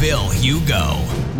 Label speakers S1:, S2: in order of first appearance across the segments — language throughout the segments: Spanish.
S1: Phil.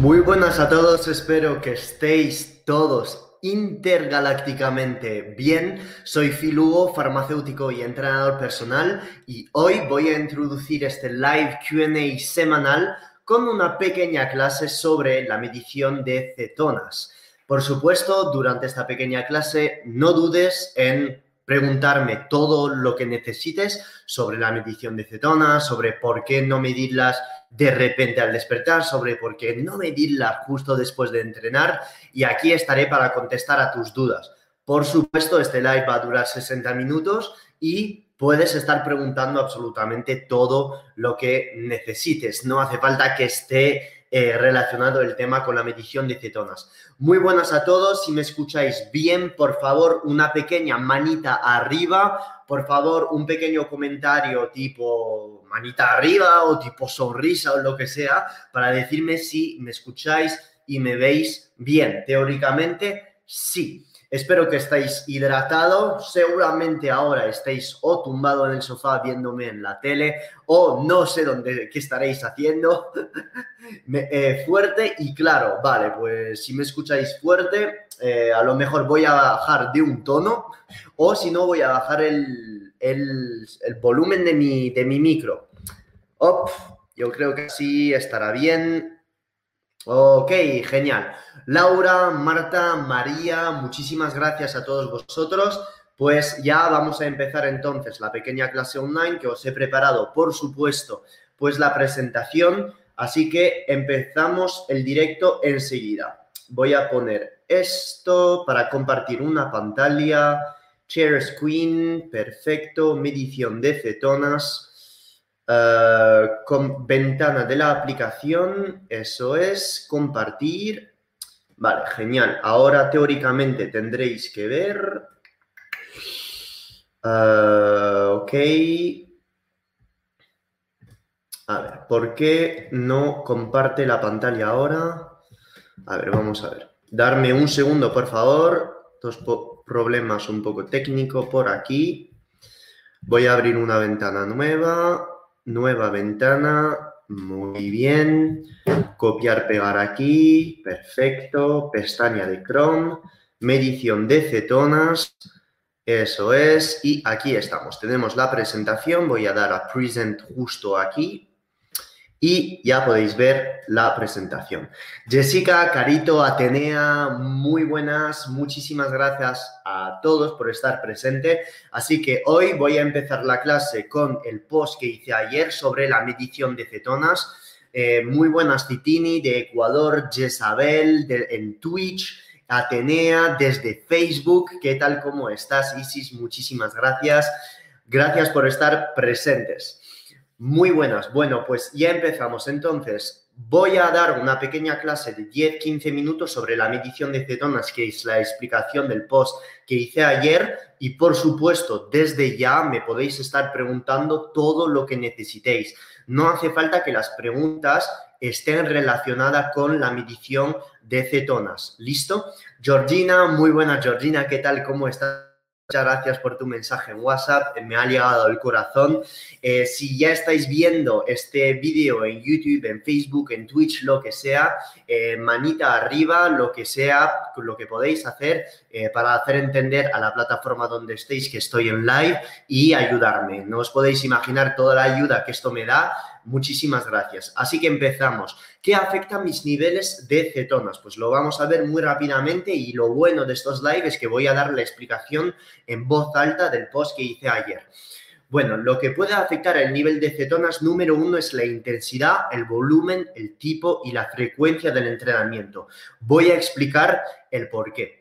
S2: Muy buenas a todos, espero que estéis todos intergalácticamente bien. Soy Phil Hugo, farmacéutico y entrenador personal y hoy voy a introducir este live QA semanal con una pequeña clase sobre la medición de cetonas. Por supuesto, durante esta pequeña clase no dudes en preguntarme todo lo que necesites sobre la medición de cetonas, sobre por qué no medirlas de repente al despertar, sobre por qué no medirlas justo después de entrenar y aquí estaré para contestar a tus dudas. Por supuesto, este live va a durar 60 minutos y puedes estar preguntando absolutamente todo lo que necesites. No hace falta que esté eh, relacionado el tema con la medición de cetonas. Muy buenas a todos. Si me escucháis bien, por favor, una pequeña manita arriba. Por favor, un pequeño comentario tipo manita arriba o tipo sonrisa o lo que sea para decirme si me escucháis y me veis bien. Teóricamente, sí. Espero que estéis hidratados. Seguramente ahora estéis o tumbado en el sofá viéndome en la tele o no sé dónde qué estaréis haciendo. Eh, fuerte y claro, vale, pues si me escucháis fuerte, eh, a lo mejor voy a bajar de un tono o si no voy a bajar el, el, volumen de mi, de mi micro. Op, yo creo que así estará bien. Ok, genial. Laura, Marta, María, muchísimas gracias a todos vosotros. Pues ya vamos a empezar entonces la pequeña clase online que os he preparado, por supuesto, pues la presentación. Así que empezamos el directo enseguida. Voy a poner esto para compartir una pantalla. Share screen, perfecto. Medición de cetonas. Eh, con ventana de la aplicación, eso es, compartir. Vale, genial. Ahora teóricamente tendréis que ver. Eh, ok. A ver, ¿por qué no comparte la pantalla ahora? A ver, vamos a ver. Darme un segundo, por favor. Dos problemas un poco técnicos por aquí. Voy a abrir una ventana nueva nueva ventana, muy bien, copiar, pegar aquí, perfecto, pestaña de Chrome, medición de cetonas, eso es, y aquí estamos, tenemos la presentación, voy a dar a Present justo aquí, y ya podéis ver la presentación. Jessica, Carito, Atenea, muy buenas, muchísimas gracias a todos por estar presente. Así que hoy voy a empezar la clase con el post que hice ayer sobre la medición de cetonas. Eh, muy buenas, Titini, de Ecuador, Jezabel, en Twitch. Atenea desde Facebook. ¿Qué tal? ¿Cómo estás, Isis? Muchísimas gracias. Gracias por estar presentes. Muy buenas. Bueno, pues ya empezamos. Entonces, voy a dar una pequeña clase de 10-15 minutos sobre la medición de cetonas, que es la explicación del post que hice ayer. Y por supuesto, desde ya me podéis estar preguntando todo lo que necesitéis. No hace falta que las preguntas estén relacionadas con la medición de cetonas. ¿Listo? Georgina, muy buena Georgina, ¿qué tal? ¿Cómo estás? Muchas gracias por tu mensaje en WhatsApp, me ha llegado al corazón. Eh, si ya estáis viendo este vídeo en YouTube, en Facebook, en Twitch, lo que sea, eh, manita arriba, lo que sea, lo que podéis hacer eh, para hacer entender a la plataforma donde estéis que estoy en live y ayudarme. No os podéis imaginar toda la ayuda que esto me da Muchísimas gracias. Así que empezamos. ¿Qué afecta mis niveles de cetonas? Pues lo vamos a ver muy rápidamente y lo bueno de estos lives es que voy a dar la explicación en voz alta del post que hice ayer. Bueno, lo que puede afectar el nivel de cetonas número uno es la intensidad, el volumen, el tipo y la frecuencia del entrenamiento. Voy a explicar el por qué.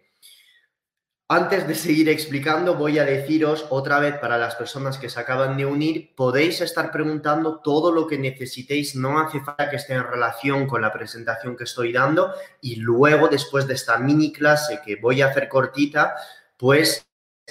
S2: Antes de seguir explicando, voy a deciros otra vez para las personas que se acaban de unir, podéis estar preguntando todo lo que necesitéis, no hace falta que esté en relación con la presentación que estoy dando y luego después de esta mini clase que voy a hacer cortita, pues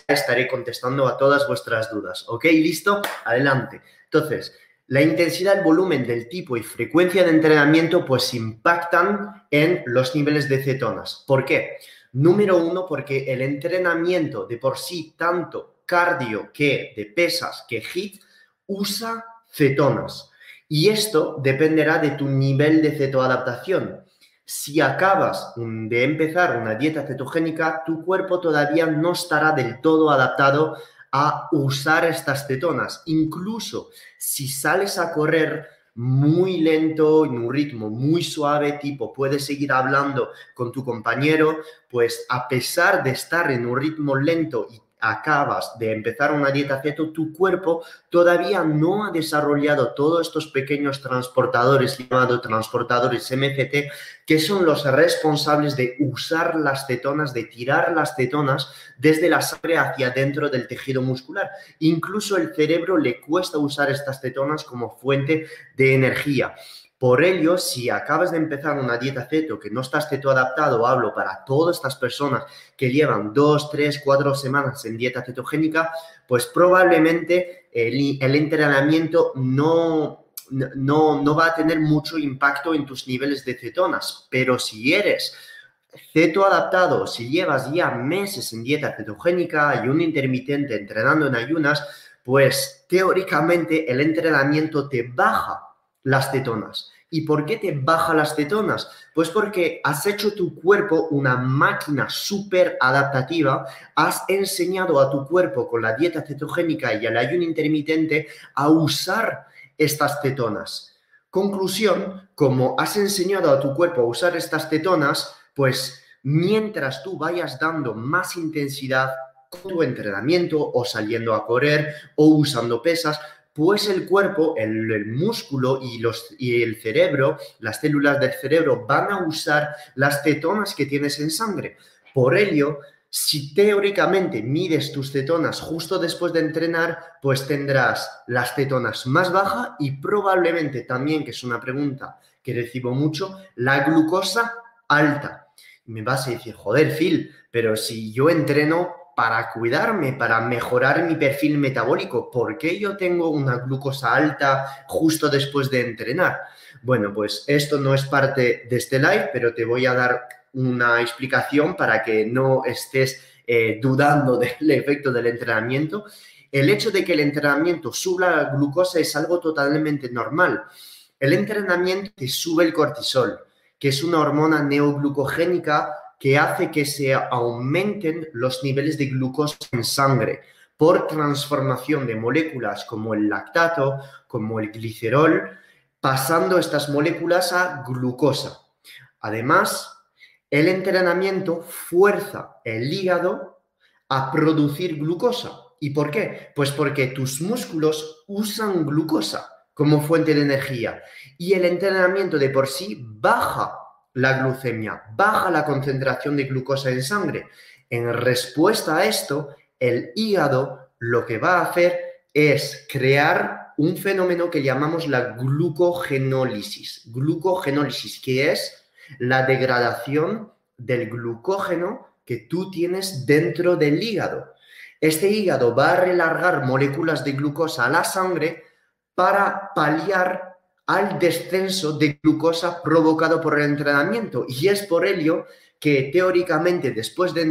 S2: estaré contestando a todas vuestras dudas. ¿Ok? ¿Listo? Adelante. Entonces, la intensidad, el volumen del tipo y frecuencia de entrenamiento pues impactan en los niveles de cetonas. ¿Por qué? Número uno, porque el entrenamiento de por sí, tanto cardio que de pesas que HIT, usa cetonas. Y esto dependerá de tu nivel de cetoadaptación. Si acabas de empezar una dieta cetogénica, tu cuerpo todavía no estará del todo adaptado a usar estas cetonas. Incluso si sales a correr muy lento, en un ritmo muy suave, tipo puedes seguir hablando con tu compañero, pues a pesar de estar en un ritmo lento y acabas de empezar una dieta keto, tu cuerpo todavía no ha desarrollado todos estos pequeños transportadores llamados transportadores MCT, que son los responsables de usar las cetonas, de tirar las cetonas desde la sangre hacia dentro del tejido muscular. Incluso el cerebro le cuesta usar estas cetonas como fuente de energía. Por ello, si acabas de empezar una dieta ceto que no estás ceto adaptado, hablo para todas estas personas que llevan dos, tres, cuatro semanas en dieta cetogénica, pues probablemente el, entrenamiento no, no, no va a tener mucho impacto en tus niveles de cetonas. Pero si eres ceto adaptado, si llevas ya meses en dieta cetogénica y un intermitente entrenando en ayunas, pues teóricamente el entrenamiento te baja las cetonas. ¿Y por qué te baja las cetonas? Pues porque has hecho tu cuerpo una máquina súper adaptativa, has enseñado a tu cuerpo con la dieta cetogénica y el ayuno intermitente a usar estas cetonas. Conclusión, como has enseñado a tu cuerpo a usar estas cetonas, pues mientras tú vayas dando más intensidad con tu entrenamiento o saliendo a correr o usando pesas, pues el cuerpo, el, músculo y, los, y el cerebro, las células del cerebro van a usar las cetonas que tienes en sangre. Por ello, si teóricamente mides tus cetonas justo después de entrenar, pues tendrás las cetonas más bajas y probablemente también, que es una pregunta que recibo mucho, la glucosa alta. Me vas a decir, joder, Phil, pero si yo entreno para cuidarme, para mejorar mi perfil metabólico. ¿Por qué yo tengo una glucosa alta justo después de entrenar? Bueno, pues esto no es parte de este live, pero te voy a dar una explicación para que no estés eh, dudando del efecto del entrenamiento. El hecho de que el entrenamiento suba la glucosa es algo totalmente normal. El entrenamiento te sube el cortisol, que es una hormona neoglucogénica que hace que se aumenten los niveles de glucosa en sangre por transformación de moléculas como el lactato, como el glicerol, pasando estas moléculas a glucosa. Además, el entrenamiento fuerza el hígado a producir glucosa. ¿Y por qué? Pues porque tus músculos usan glucosa como fuente de energía y el entrenamiento de por sí baja la glucemia, baja la concentración de glucosa en sangre. En respuesta a esto, el hígado lo que va a hacer es crear un fenómeno que llamamos la glucogenólisis. Glucogenólisis, que es la degradación del glucógeno que tú tienes dentro del hígado. Este hígado va a relargar moléculas de glucosa a la sangre para paliar al descenso de glucosa provocado por el entrenamiento. Y es por ello que teóricamente después de,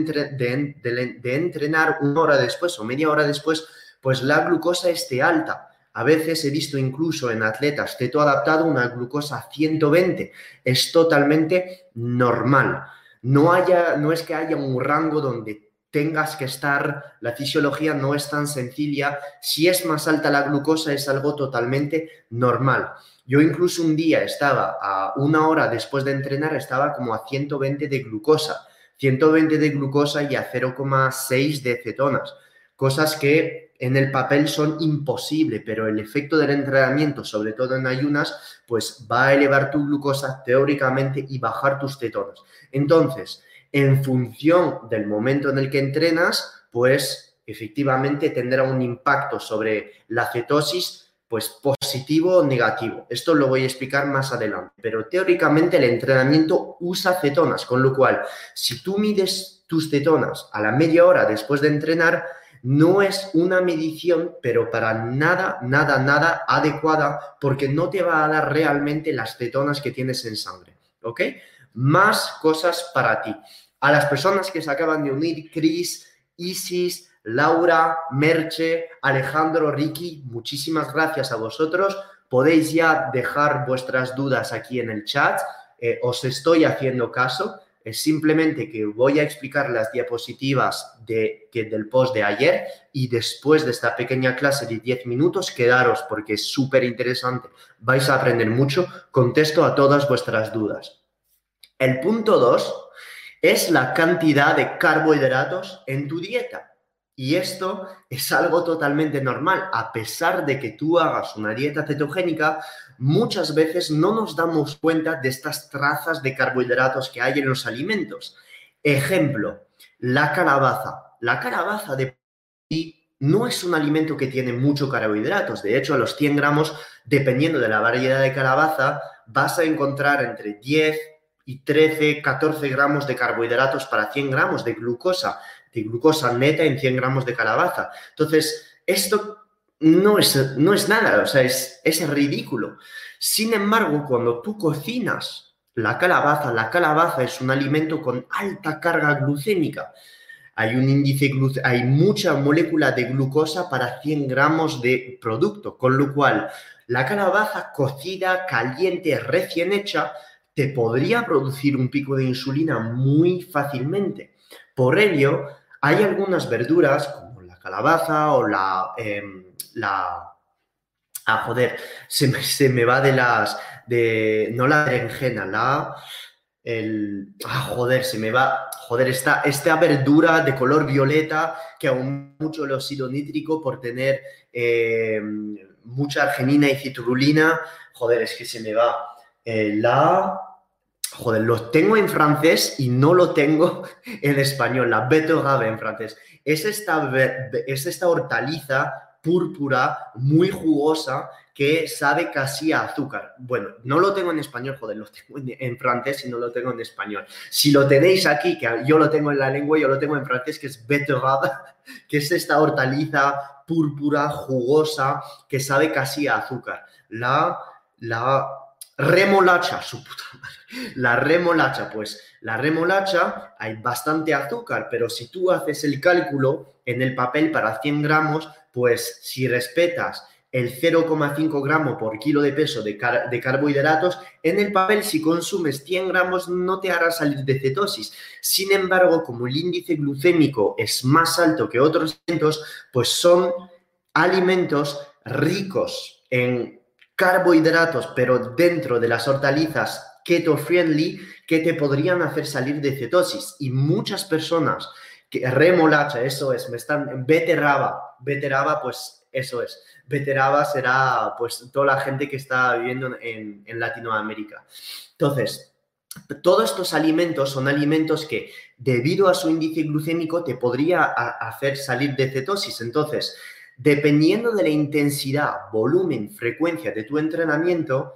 S2: entrenar una hora después o media hora después, pues la glucosa esté alta. A veces he visto incluso en atletas teto adaptado una glucosa 120. Es totalmente normal. No, haya, no es que haya un rango donde tengas que estar, la fisiología no es tan sencilla. Si es más alta la glucosa es algo totalmente normal. Yo incluso un día estaba a una hora después de entrenar, estaba como a 120 de glucosa, 120 de glucosa y a 0,6 de cetonas, cosas que en el papel son imposibles, pero el efecto del entrenamiento, sobre todo en ayunas, pues va a elevar tu glucosa teóricamente y bajar tus cetonas. Entonces, en función del momento en el que entrenas, pues efectivamente tendrá un impacto sobre la cetosis pues positivo o negativo. Esto lo voy a explicar más adelante, pero teóricamente el entrenamiento usa cetonas, con lo cual si tú mides tus cetonas a la media hora después de entrenar, no es una medición, pero para nada, nada, nada adecuada, porque no te va a dar realmente las cetonas que tienes en sangre, ¿ok? Más cosas para ti. A las personas que se acaban de unir, Chris, Isis, Laura, Merche, Alejandro, Ricky, muchísimas gracias a vosotros. Podéis ya dejar vuestras dudas aquí en el chat. Eh, os estoy haciendo caso. Es simplemente que voy a explicar las diapositivas de, que, del post de ayer y después de esta pequeña clase de 10 minutos, quedaros porque es súper interesante. Vais a aprender mucho. Contesto a todas vuestras dudas. El punto 2 es la cantidad de carbohidratos en tu dieta. Y esto es algo totalmente normal. A pesar de que tú hagas una dieta cetogénica, muchas veces no nos damos cuenta de estas trazas de carbohidratos que hay en los alimentos. Ejemplo, la calabaza. La calabaza de no es un alimento que tiene mucho carbohidratos. De hecho, a los 100 gramos, dependiendo de la variedad de calabaza, vas a encontrar entre 10 y 13, 14 gramos de carbohidratos para 100 gramos de glucosa de glucosa neta en 100 gramos de calabaza. Entonces, esto no es, no es nada, o sea, es, es ridículo. Sin embargo, cuando tú cocinas la calabaza, la calabaza es un alimento con alta carga glucémica. Hay un índice, hay mucha molécula de glucosa para 100 gramos de producto, con lo cual la calabaza cocida, caliente, recién hecha, te podría producir un pico de insulina muy fácilmente. Por ello, hay algunas verduras, como la calabaza o la... Em, la ah, joder, se me, se me, va de las... De, no la berenjena, la... El, ah, joder, se me va, joder, esta, esta verdura de color violeta que aún mucho el óxido nítrico por tener em, mucha arginina y citrulina, joder, es que se me va. Eh, la, Joder, lo tengo en francés y no lo tengo en español, la betterave en francés. Es esta, es esta hortaliza púrpura, muy jugosa, que sabe casi a azúcar. Bueno, no lo tengo en español, joder, lo tengo en, francés y no lo tengo en español. Si lo tenéis aquí, que yo lo tengo en la lengua, yo lo tengo en francés, que es betterave, que es esta hortaliza púrpura, jugosa, que sabe casi a azúcar. La, la remolacha, su puta madre. La remolacha, pues la remolacha hay bastante azúcar, pero si tú haces el cálculo en el papel para 100 gramos, pues si respetas el 0,5 gramo por kilo de peso de, de, carbohidratos, en el papel si consumes 100 gramos no te hará salir de cetosis. Sin embargo, como el índice glucémico es más alto que otros alimentos, pues son alimentos ricos en carbohidratos, pero dentro de las hortalizas keto friendly que te podrían hacer salir de cetosis. Y muchas personas que remolacha, eso es, me están, beterraba, beterraba, pues eso es. Beterraba será pues toda la gente que está viviendo en, en Latinoamérica. Entonces, todos estos alimentos son alimentos que debido a su índice glucémico te podría hacer salir de cetosis. Entonces, dependiendo de la intensidad, volumen, frecuencia de tu entrenamiento,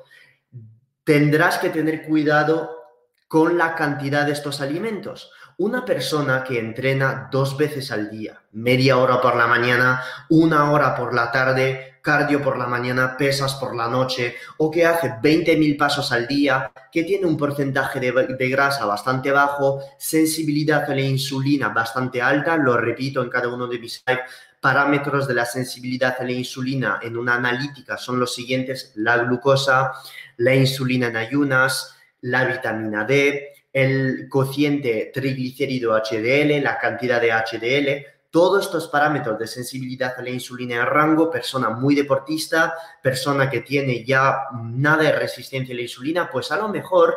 S2: tendrás que tener cuidado con la cantidad de estos alimentos. Una persona que entrena dos veces al día, media hora por la mañana, una hora por la tarde, cardio por la mañana, pesas por la noche, o que hace 20.000 pasos al día, que tiene un porcentaje de, grasa bastante bajo, sensibilidad a la insulina bastante alta, lo repito en cada uno de mis lives, parámetros de la sensibilidad a la insulina en una analítica son los siguientes, la glucosa, la insulina en ayunas, la vitamina D, el cociente triglicérido HDL, la cantidad de HDL, todos estos parámetros de sensibilidad a la insulina en rango, persona muy deportista, persona que tiene ya nada de resistencia a la insulina, pues a lo mejor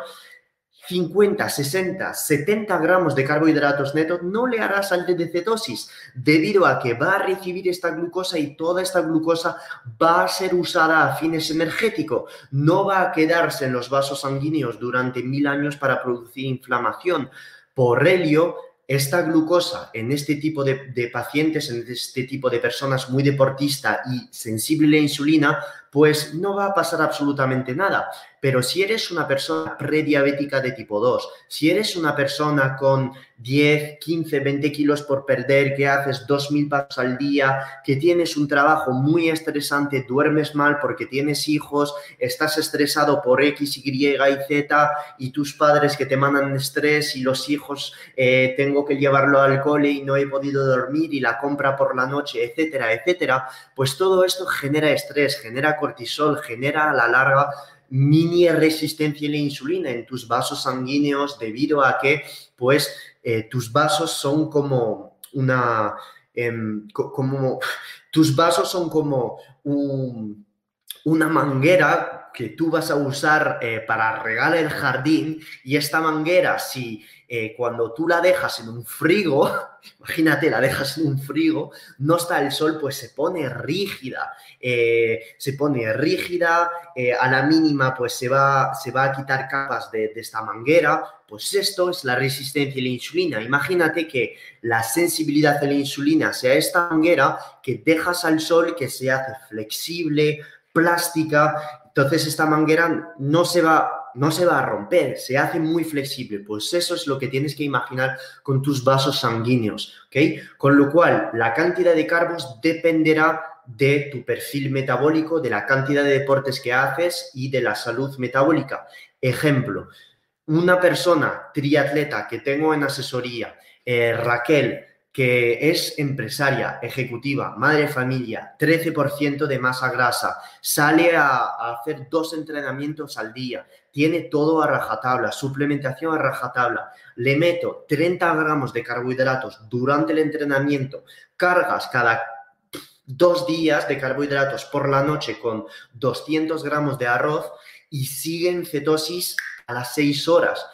S2: 50, 60, 70 gramos de carbohidratos netos no le hará salir de cetosis debido a que va a recibir esta glucosa y toda esta glucosa va a ser usada a fines energéticos. No va a quedarse en los vasos sanguíneos durante mil años para producir inflamación. Por ello, esta glucosa en este tipo de, pacientes, en este tipo de personas muy deportista y sensible a la insulina, pues no va a pasar absolutamente nada. Pero si eres una persona prediabética de tipo 2, si eres una persona con 10, 15, 20 kilos por perder, que haces 2.000 pasos al día, que tienes un trabajo muy estresante, duermes mal porque tienes hijos, estás estresado por X, Y y Z y tus padres que te mandan estrés y los hijos eh, tengo que llevarlo al cole y no he podido dormir y la compra por la noche, etcétera, etcétera, pues todo esto genera estrés, genera cortisol, genera a la larga mini resistencia a la insulina en tus vasos sanguíneos debido a que pues eh, tus vasos son como una em, como tus vasos son como una manguera que tú vas a usar eh, para regar el jardín y esta manguera si eh, cuando tú la dejas en un frigo, imagínate, la dejas en un frigo, no está el sol, pues se pone rígida, eh, se pone rígida, a la mínima pues se va, se va a quitar capas de, de, esta manguera, pues esto es la resistencia a la insulina. Imagínate que la sensibilidad a la insulina sea esta manguera que dejas al sol, que se hace flexible, plástica, entonces esta manguera no se va no se va a romper, se hace muy flexible. Pues eso es lo que tienes que imaginar con tus vasos sanguíneos, ¿ok? Con lo cual, la cantidad de carbos dependerá de tu perfil metabólico, de la cantidad de deportes que haces y de la salud metabólica. Ejemplo, una persona triatleta que tengo en asesoría, eh, Raquel, que es empresaria, ejecutiva, madre de familia, 13% de masa grasa, sale a, hacer dos entrenamientos al día, tiene todo a rajatabla, suplementación a rajatabla, le meto 30 gramos de carbohidratos durante el entrenamiento, cargas cada dos días de carbohidratos por la noche con 200 gramos de arroz y sigue en cetosis a las 6 horas.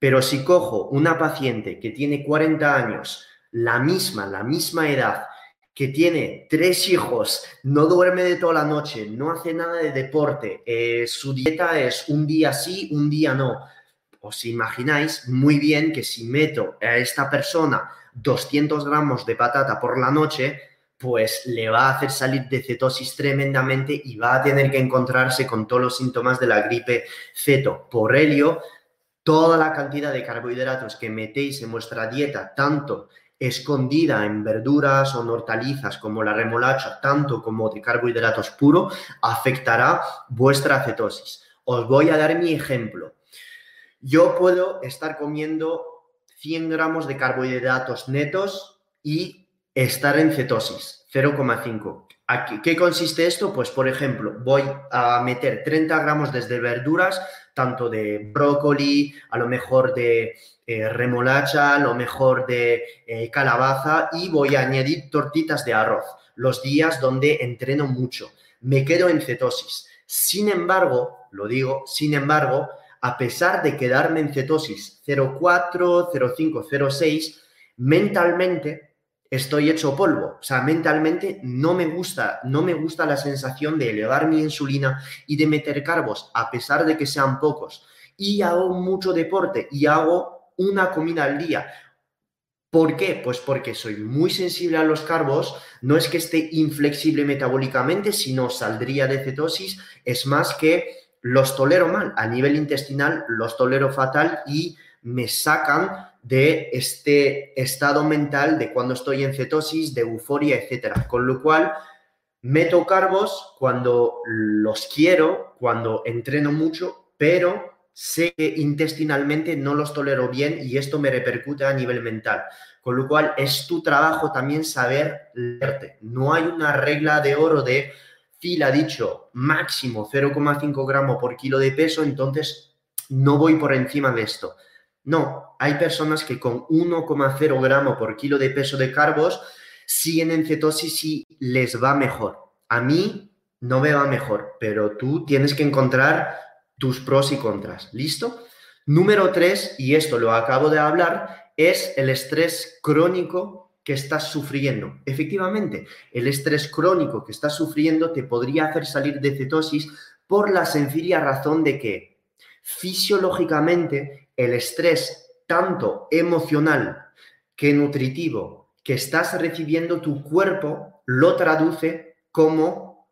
S2: Pero si cojo una paciente que tiene 40 años, la misma, la misma edad, que tiene tres hijos, no duerme de toda la noche, no hace nada de deporte, eh, su dieta es un día sí, un día no. Os imagináis muy bien que si meto a esta persona 200 gramos de patata por la noche, pues le va a hacer salir de cetosis tremendamente y va a tener que encontrarse con todos los síntomas de la gripe ceto. Por ello, toda la cantidad de carbohidratos que metéis en vuestra dieta, tanto escondida en verduras o en hortalizas como la remolacha, tanto como de carbohidratos puro, afectará vuestra cetosis. Os voy a dar mi ejemplo. Yo puedo estar comiendo 100 gramos de carbohidratos netos y estar en cetosis, 0,5. ¿Qué consiste esto? Pues, por ejemplo, voy a meter 30 gramos desde verduras, tanto de brócoli, a lo mejor de eh, remolacha, lo mejor de eh, calabaza y voy a añadir tortitas de arroz los días donde entreno mucho. Me quedo en cetosis. Sin embargo, lo digo, sin embargo, a pesar de quedarme en cetosis 0,4, 0,5, 0,6, mentalmente estoy hecho polvo. O sea, mentalmente no me gusta, no me gusta la sensación de elevar mi insulina y de meter carbos, a pesar de que sean pocos. Y hago mucho deporte y hago una comida al día. ¿Por qué? Pues porque soy muy sensible a los carbos, no es que esté inflexible metabólicamente, sino saldría de cetosis, es más que los tolero mal, a nivel intestinal los tolero fatal y me sacan de este estado mental de cuando estoy en cetosis, de euforia, etcétera. Con lo cual, meto carbos cuando los quiero, cuando entreno mucho, pero sé que intestinalmente no los tolero bien y esto me repercute a nivel mental. Con lo cual es tu trabajo también saber leerte. No hay una regla de oro de Phil ha dicho máximo 0,5 gramos por kilo de peso, entonces no voy por encima de esto. No, hay personas que con 1,0 gramos por kilo de peso de carbos siguen en cetosis y les va mejor. A mí no me va mejor, pero tú tienes que encontrar tus pros y contras. ¿Listo? Número tres, y esto lo acabo de hablar, es el estrés crónico que estás sufriendo. Efectivamente, el estrés crónico que estás sufriendo te podría hacer salir de cetosis por la sencilla razón de que fisiológicamente el estrés tanto emocional que nutritivo que estás recibiendo, tu cuerpo lo traduce como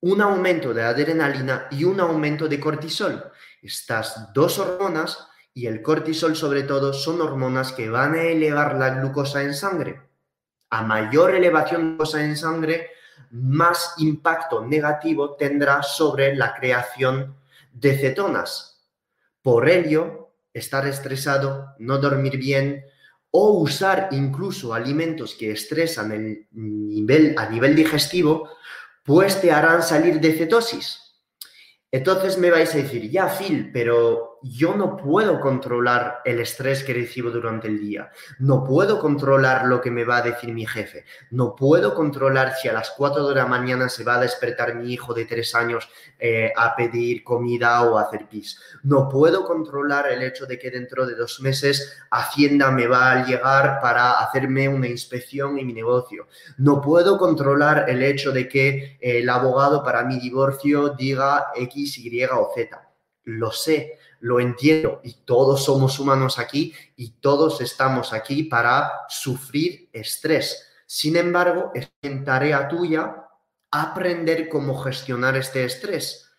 S2: un aumento de adrenalina y un aumento de cortisol. Estas dos hormonas y el cortisol sobre todo son hormonas que van a elevar la glucosa en sangre. A mayor elevación de glucosa en sangre, más impacto negativo tendrá sobre la creación de cetonas. Por ello, estar estresado, no dormir bien o usar incluso alimentos que estresan el nivel, a nivel digestivo, pues te harán salir de cetosis. Entonces me vais a decir, ya Phil, pero yo no puedo controlar el estrés que recibo durante el día, no puedo controlar lo que me va a decir mi jefe, no puedo controlar si a las 4 de la mañana se va a despertar mi hijo de 3 años eh, a pedir comida o a hacer pis, no puedo controlar el hecho de que dentro de dos meses Hacienda me va a llegar para hacerme una inspección en mi negocio, no puedo controlar el hecho de que el abogado para mi divorcio diga X, Y o Z. Lo sé, lo entiendo y todos somos humanos aquí y todos estamos aquí para sufrir estrés. Sin embargo, es en tarea tuya aprender cómo gestionar este estrés.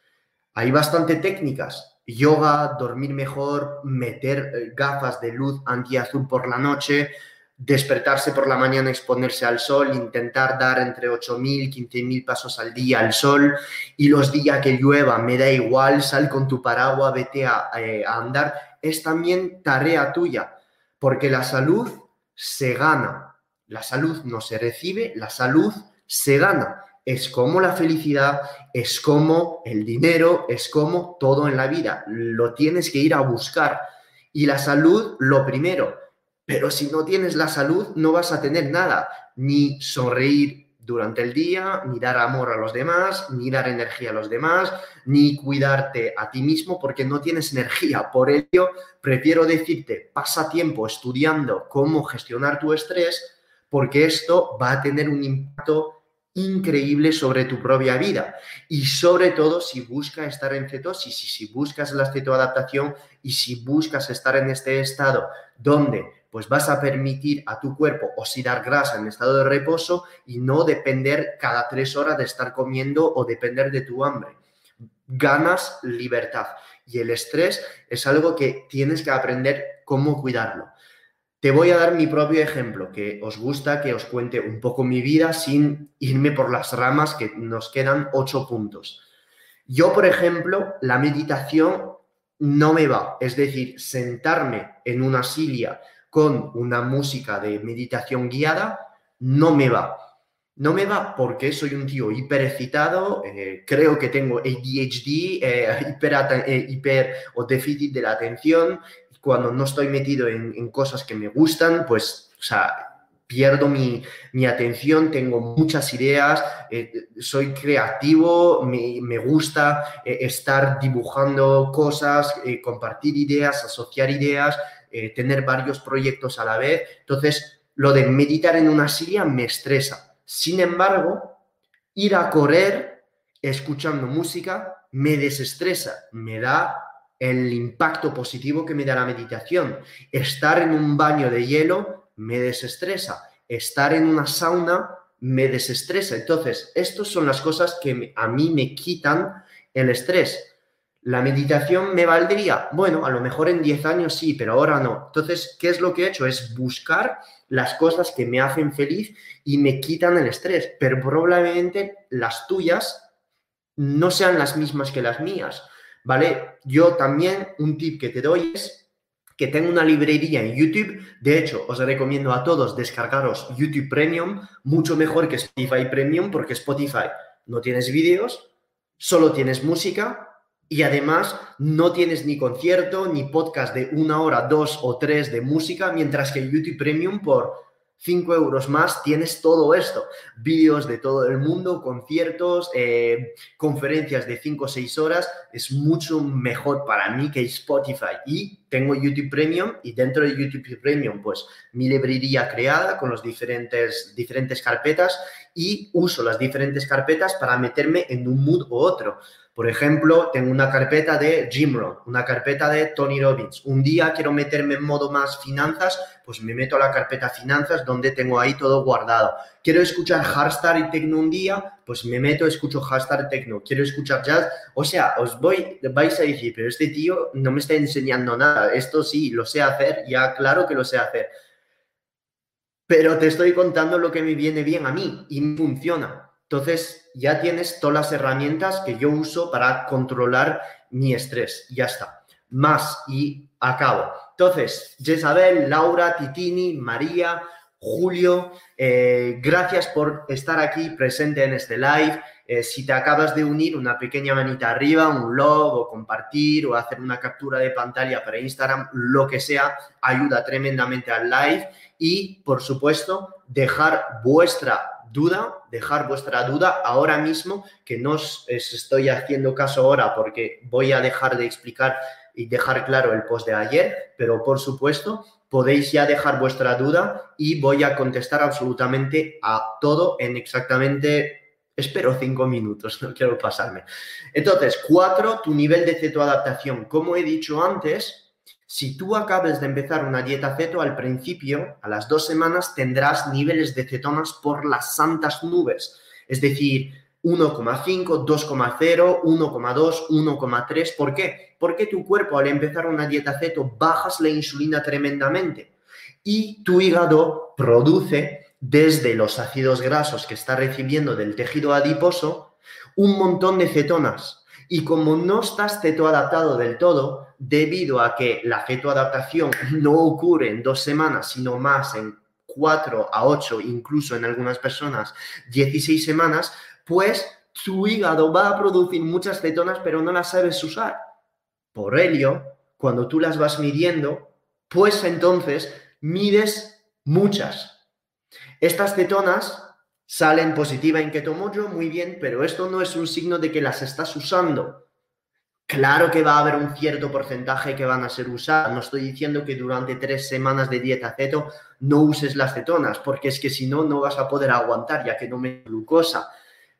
S2: Hay bastante técnicas. Yoga, dormir mejor, meter eh, gafas de luz antiazul por la noche, despertarse por la mañana, exponerse al sol, intentar dar entre 8.000 y 15.000 pasos al día al sol y los días que llueva, me da igual, sal con tu paraguas, vete a, eh, a andar, es también tarea tuya, porque la salud se gana, la salud no se recibe, la salud se gana. Es como la felicidad, es como el dinero, es como todo en la vida. Lo tienes que ir a buscar. Y la salud, lo primero pero si no tienes la salud, no vas a tener nada, ni sonreír durante el día, ni dar amor a los demás, ni dar energía a los demás, ni cuidarte a ti mismo porque no tienes energía. Por ello, prefiero decirte, pasa tiempo estudiando cómo gestionar tu estrés porque esto va a tener un impacto increíble sobre tu propia vida y sobre todo si buscas estar en cetosis y si buscas la cetoadaptación y si buscas estar en este estado donde pues vas a permitir a tu cuerpo oxidar grasa en estado de reposo y no depender cada tres horas de estar comiendo o depender de tu hambre. Ganas libertad y el estrés es algo que tienes que aprender cómo cuidarlo. Te voy a dar mi propio ejemplo, que os gusta que os cuente un poco mi vida sin irme por las ramas, que nos quedan ocho puntos. Yo, por ejemplo, la meditación no me va, es decir, sentarme en una silla con una música de meditación guiada, no me va. No me va porque soy un tío hiperexcitado, eh, creo que tengo ADHD, eh, hiper, eh, hiper, o déficit de la atención. Cuando no estoy metido en, cosas que me gustan, pues, o sea, pierdo mi, atención, tengo muchas ideas, soy creativo, me, me gusta estar dibujando cosas, compartir ideas, asociar ideas, eh, tener varios proyectos a la vez. Entonces, lo de meditar en una silla me estresa. Sin embargo, ir a correr escuchando música me desestresa, me da el impacto positivo que me da la meditación. Estar en un baño de hielo me desestresa. Estar en una sauna me desestresa. Entonces, estas son las cosas que a mí me quitan el estrés. ¿La meditación me valdría? Bueno, a lo mejor en 10 años sí, pero ahora no. Entonces, ¿qué es lo que he hecho? Es buscar las cosas que me hacen feliz y me quitan el estrés, pero probablemente las tuyas no sean las mismas que las mías, ¿vale? Yo también, un tip que te doy es que tengo una librería en YouTube. De hecho, os recomiendo a todos descargaros YouTube Premium, mucho mejor que Spotify Premium, porque Spotify no tienes vídeos, solo tienes música y además no tienes ni concierto ni podcast de una hora, dos o tres de música, mientras que YouTube Premium por 5 euros más tienes todo esto. Vídeos de todo el mundo, conciertos, eh, conferencias de 5 o 6 horas. Es mucho mejor para mí que Spotify. Y tengo YouTube Premium y dentro de YouTube Premium, pues mi librería creada con los diferentes, diferentes carpetas y uso las diferentes carpetas para meterme en un mood u otro. Por ejemplo, tengo una carpeta de Jim Rohn, una carpeta de Tony Robbins. Un día quiero meterme en modo más finanzas, pues me meto a la carpeta finanzas donde tengo ahí todo guardado. Quiero escuchar hardstyle y techno un día, pues me meto, escucho hardstyle techno. Quiero escuchar jazz, o sea, os voy, vais a decir, pero este tío no me está enseñando nada. Esto sí, lo sé hacer, ya claro que lo sé hacer. Pero te estoy contando lo que me viene bien a mí y funciona. Entonces ya tienes todas las herramientas que yo uso para controlar mi estrés. Ya está. Más y acabo. Entonces, Jezabel, Laura, Titini, María, Julio, eh, gracias por estar aquí presente en este live. Eh, si te acabas de unir, una pequeña manita arriba, un log o compartir o hacer una captura de pantalla para Instagram, lo que sea, ayuda tremendamente al live. Y, por supuesto, dejar vuestra duda, dejar vuestra duda ahora mismo, que no os, estoy haciendo caso ahora porque voy a dejar de explicar y dejar claro el post de ayer, pero por supuesto podéis ya dejar vuestra duda y voy a contestar absolutamente a todo en exactamente, espero cinco minutos, no quiero pasarme. Entonces, cuatro, tu nivel de cetoadaptación. Como he dicho antes, si tú acabas de empezar una dieta ceto, al principio, a las dos semanas, tendrás niveles de cetonas por las santas nubes. Es decir, 1,5, 2,0, 1,2, 1,3. ¿Por qué? Porque tu cuerpo al empezar una dieta ceto bajas la insulina tremendamente y tu hígado produce desde los ácidos grasos que está recibiendo del tejido adiposo un montón de cetonas y como no estás cetoadaptado del todo, debido a que la cetoadaptación no ocurre en dos semanas, sino más en cuatro a ocho, incluso en algunas personas 16 semanas, pues tu hígado va a producir muchas cetonas, pero no las sabes usar. Por ello, cuando tú las vas midiendo, pues entonces mides muchas. Estas cetonas salen positiva en Ketomojo, muy bien, pero esto no es un signo de que las estás usando. Claro que va a haber un cierto porcentaje que van a ser usadas. No estoy diciendo que durante tres semanas de dieta ceto no uses las cetonas, porque es que si no, no vas a poder aguantar, ya que no me glucosa.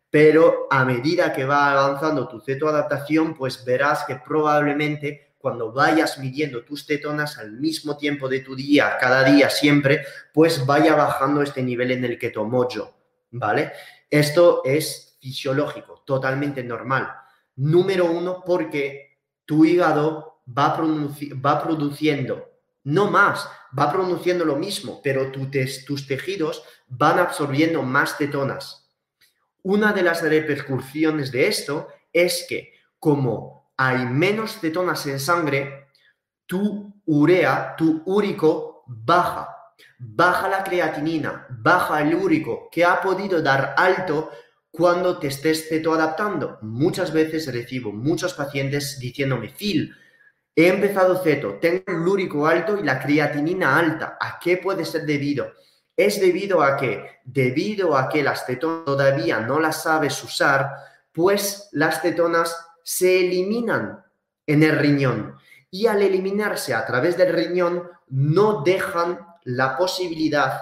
S2: Pero a medida que va avanzando tu cetoadaptación, pues verás que probablemente cuando vayas midiendo tus cetonas al mismo tiempo de tu día, cada día siempre, pues vaya bajando este nivel en el ketomojo. ¿Vale? Esto es fisiológico, totalmente normal. Número uno, porque tu hígado va, va produciendo, no más, va produciendo lo mismo, pero tus tejidos van absorbiendo más cetonas. Una de las repercusiones de esto es que como hay menos cetonas en sangre, tu urea, tu úrico baja baja la creatinina, baja el úrico, que ha podido dar alto cuando te estés cetoadaptando. Muchas veces recibo muchos pacientes diciéndome, Phil, he empezado ceto, tengo el úrico alto y la creatinina alta. ¿A qué puede ser debido? Es debido a que, debido a que las cetonas todavía no las sabes usar, pues las cetonas se eliminan en el riñón. Y al eliminarse a través del riñón, no dejan la posibilidad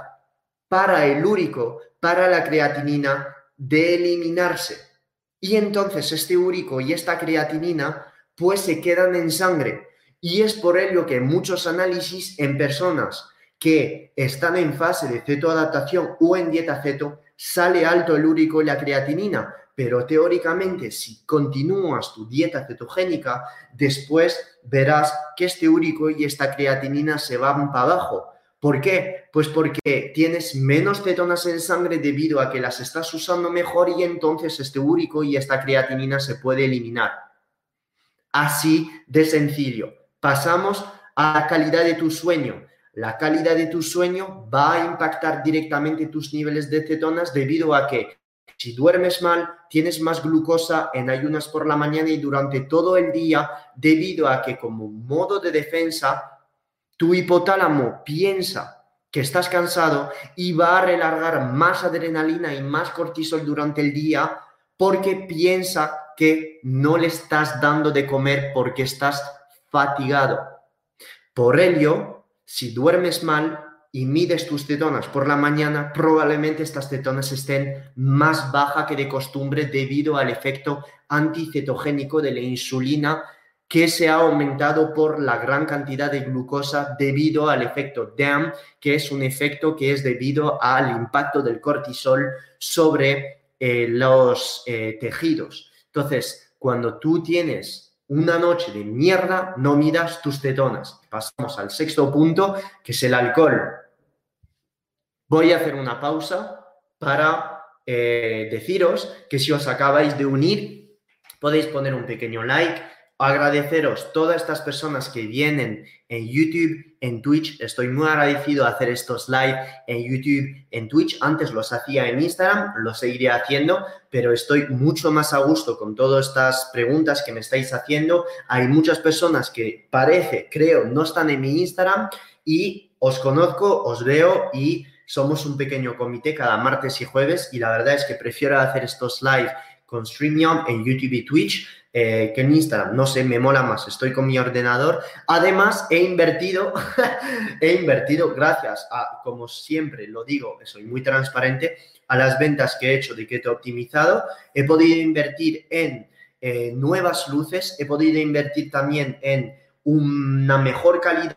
S2: para el úrico, para la creatinina, de eliminarse. Y entonces este úrico y esta creatinina pues se quedan en sangre. Y es por ello que muchos análisis en personas que están en fase de cetoadaptación o en dieta ceto, sale alto el úrico y la creatinina. Pero teóricamente, si continúas tu dieta cetogénica, después verás que este úrico y esta creatinina se van para abajo ¿Por qué? Pues porque tienes menos cetonas en sangre debido a que las estás usando mejor y entonces este úrico y esta creatinina se puede eliminar. Así de sencillo. Pasamos a la calidad de tu sueño. La calidad de tu sueño va a impactar directamente tus niveles de cetonas debido a que si duermes mal, tienes más glucosa en ayunas por la mañana y durante todo el día debido a que como modo de defensa tu hipotálamo piensa que estás cansado y va a relargar más adrenalina y más cortisol durante el día porque piensa que no le estás dando de comer porque estás fatigado. Por ello, si duermes mal y mides tus cetonas por la mañana, probablemente estas cetonas estén más bajas que de costumbre debido al efecto anticetogénico de la insulina que se ha aumentado por la gran cantidad de glucosa debido al efecto DAM, que es un efecto que es debido al impacto del cortisol sobre eh, los eh, tejidos. Entonces, cuando tú tienes una noche de mierda, no miras tus cetonas. Pasamos al sexto punto, que es el alcohol. Voy a hacer una pausa para eh, deciros que si os acabáis de unir, podéis poner un pequeño like, agradeceros todas estas personas que vienen en YouTube, en Twitch. Estoy muy agradecido de hacer estos live en YouTube, en Twitch. Antes los hacía en Instagram, lo seguiré haciendo, pero estoy mucho más a gusto con todas estas preguntas que me estáis haciendo. Hay muchas personas que parece, creo, no están en mi Instagram y os conozco, os veo y somos un pequeño comité cada martes y jueves y la verdad es que prefiero hacer estos live con StreamYard en YouTube y Twitch eh, que en Instagram. No sé, me mola más. Estoy con mi ordenador. Además, he invertido, he invertido gracias a, como siempre lo digo, soy muy transparente, a las ventas que he hecho de Keto Optimizado. He podido invertir en eh, nuevas luces. He podido invertir también en una mejor calidad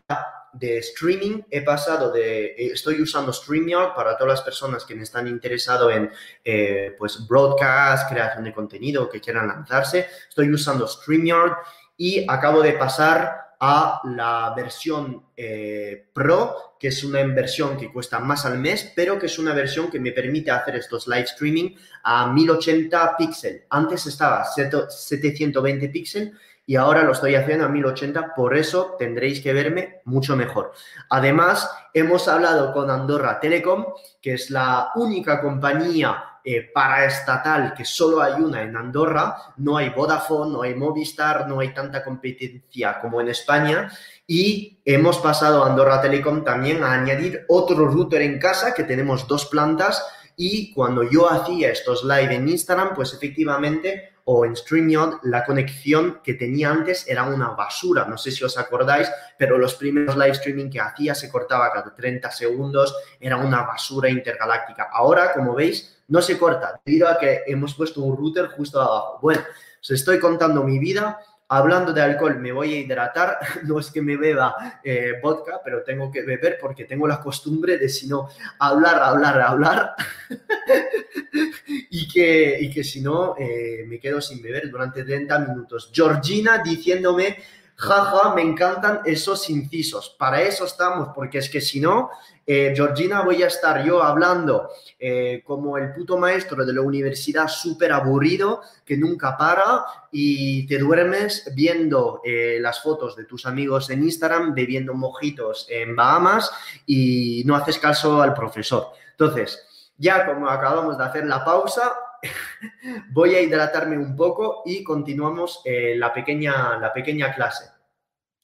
S2: de streaming he pasado de, eh, estoy usando StreamYard para todas las personas que me están interesados en eh, pues broadcast, creación de contenido, que quieran lanzarse. Estoy usando StreamYard y acabo de pasar a la versión eh, Pro, que es una inversión que cuesta más al mes, pero que es una versión que me permite hacer estos live streaming a 1080 píxeles. Antes estaba 720 píxeles y ahora lo estoy haciendo a 1080, por eso tendréis que verme mucho mejor. Además, hemos hablado con Andorra Telecom, que es la única compañía eh, paraestatal que solo hay una en Andorra, no hay Vodafone, no hay Movistar, no hay tanta competencia como en España. Y hemos pasado a Andorra Telecom también a añadir otro router en casa que tenemos dos plantas. Y cuando yo hacía estos live en Instagram, pues efectivamente o en StreamYard, la conexión que tenía antes era una basura. No sé si os acordáis, pero los primeros live streaming que hacía se cortaba cada 30 segundos, era una basura intergaláctica. Ahora, como veis, no se corta debido a que hemos puesto un router justo abajo. Bueno, os estoy contando mi vida hablando de alcohol, me voy a hidratar. No es que me beba eh, vodka, pero tengo que beber porque tengo la costumbre de, si no, hablar, hablar, hablar. y, que, y que si no, eh, me quedo sin beber durante 30 minutos. Georgina diciéndome jaja, me encantan esos incisos. Para eso estamos, porque es que si no, eh, Georgina, voy a estar yo hablando eh, como el puto maestro de la universidad súper aburrido, que nunca para y te duermes viendo eh, las fotos de tus amigos en Instagram, bebiendo mojitos en Bahamas y no haces caso al profesor. Entonces, ya como acabamos de hacer la pausa, voy a hidratarme un poco y continuamos la, pequeña, la pequeña clase.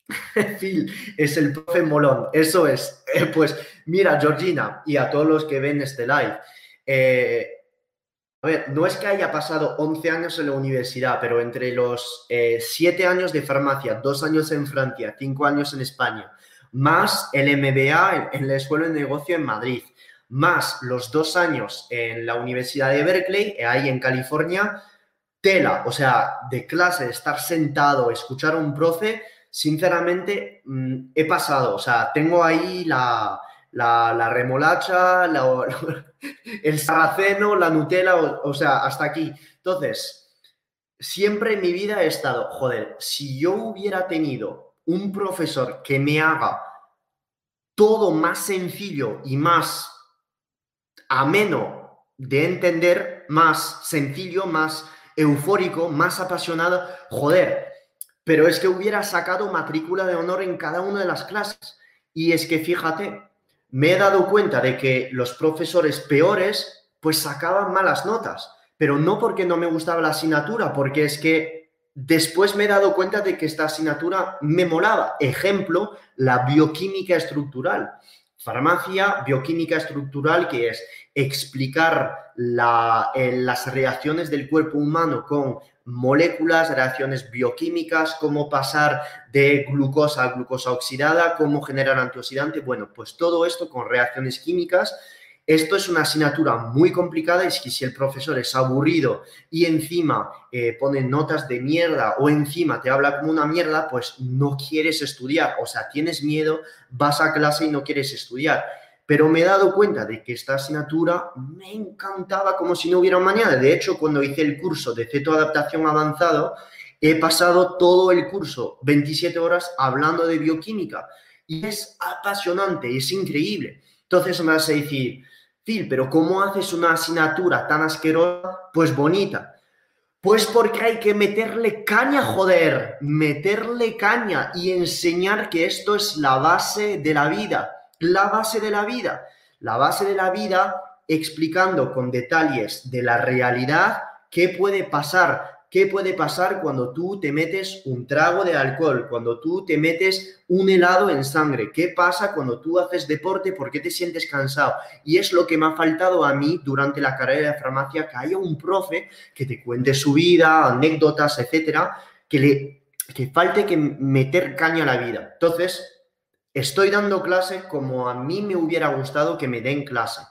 S2: Phil es el profe molón, eso es. Eh, pues mira, Georgina, y a todos los que ven este live, eh, a ver, no es que haya pasado 11 años en la universidad, pero entre los 7 eh, años de farmacia, 2 años en Francia, 5 años en España, más el MBA en, la Escuela de Negocio en Madrid, más los 2 años en la Universidad de Berkeley, ahí en California, tela, o sea, de clase, estar sentado, escuchar a un profe, sinceramente, mm, he pasado, o sea, tengo ahí la, la, remolacha, el sarraceno, la Nutella, o, sea, hasta aquí. Entonces, siempre en mi vida he estado, joder, si yo hubiera tenido un profesor que me haga todo más sencillo y más ameno de entender, más sencillo, más eufórico, más apasionado, joder, pero es que hubiera sacado matrícula de honor en cada una de las clases. Y es que fíjate, me he dado cuenta de que los profesores peores pues sacaban malas notas, pero no porque no me gustaba la asignatura, porque es que después me he dado cuenta de que esta asignatura me molaba. Ejemplo, la bioquímica estructural. Farmacia bioquímica estructural, que es explicar eh, las reacciones del cuerpo humano con moléculas, reacciones bioquímicas, cómo pasar de glucosa a glucosa oxidada, cómo generar antioxidante. Bueno, pues todo esto con reacciones químicas esto es una asignatura muy complicada y es que si el profesor es aburrido y encima eh, pone notas de mierda o encima te habla como una mierda, pues no quieres estudiar. O sea, tienes miedo, vas a clase y no quieres estudiar. Pero me he dado cuenta de que esta asignatura me encantaba como si no hubiera mañana. De hecho, cuando hice el curso de cetoadaptación avanzado, he pasado todo el curso, 27 horas, hablando de bioquímica. Y es apasionante, es increíble. Entonces me vas a decir, pero ¿cómo haces una asignatura tan asquerosa, pues bonita? Pues porque hay que meterle caña, joder, meterle caña y enseñar que esto es la base de la vida, la base de la vida, la base de la vida explicando con detalles de la realidad qué puede pasar ¿Qué puede pasar cuando tú te metes un trago de alcohol? Cuando tú te metes un helado en sangre? ¿Qué pasa cuando tú haces deporte? ¿Por qué te sientes cansado? Y es lo que me ha faltado a mí durante la carrera de farmacia, que haya un profe que te cuente su vida, anécdotas, etcétera, que le que falte que meter caña a la vida. Entonces, estoy dando clase como a mí me hubiera gustado que me den clase.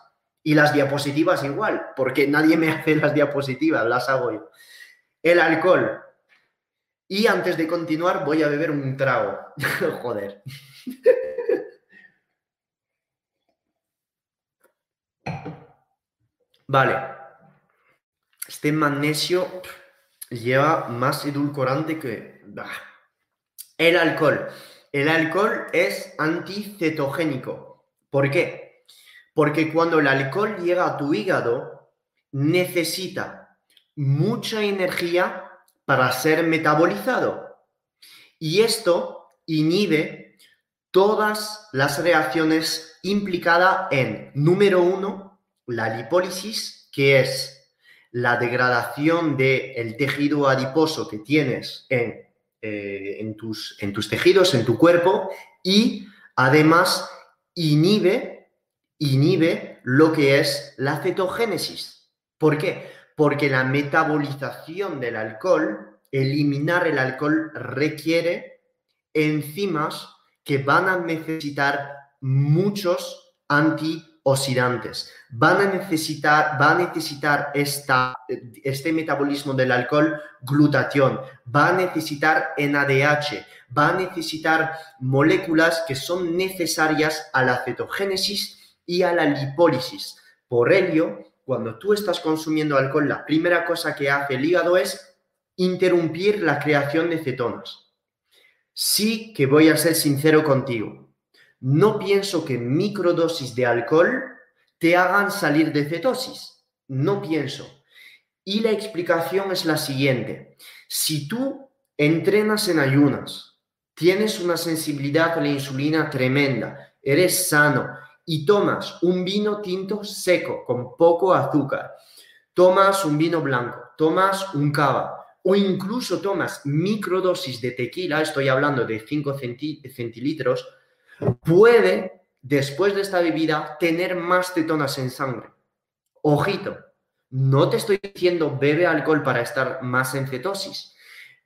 S2: Y las diapositivas igual, porque nadie me hace las diapositivas, las hago yo el alcohol. Y antes de continuar, voy a beber un trago. Joder. Vale. Este magnesio lleva más edulcorante que... El alcohol. El alcohol es anticetogénico. ¿Por qué? Porque cuando el alcohol llega a tu hígado, necesita mucha energía para ser metabolizado. Y esto inhibe todas las reacciones implicadas en, número uno, la lipólisis, que es la degradación del tejido adiposo que tienes en, eh, en, tus, en tus tejidos, en tu cuerpo, y además inhibe, inhibe lo que es la cetogénesis. ¿Por qué? porque la metabolización del alcohol, eliminar el alcohol requiere enzimas que van a necesitar muchos antioxidantes. Van a necesitar, va a necesitar esta, este metabolismo del alcohol glutatión, va a necesitar NADH, va a necesitar moléculas que son necesarias a la cetogénesis y a la lipólisis. Por ello, cuando tú estás consumiendo alcohol, la primera cosa que hace el hígado es interrumpir la creación de cetonas. Sí que voy a ser sincero contigo. No pienso que microdosis de alcohol te hagan salir de cetosis. No pienso. Y la explicación es la siguiente. Si tú entrenas en ayunas, tienes una sensibilidad a la insulina tremenda, eres sano, y tomas un vino tinto seco con poco azúcar, tomas un vino blanco, tomas un cava o incluso tomas microdosis de tequila, estoy hablando de 5 centilitros, puede, después de esta bebida, tener más cetonas en sangre. Ojito, no te estoy diciendo bebe alcohol para estar más en cetosis.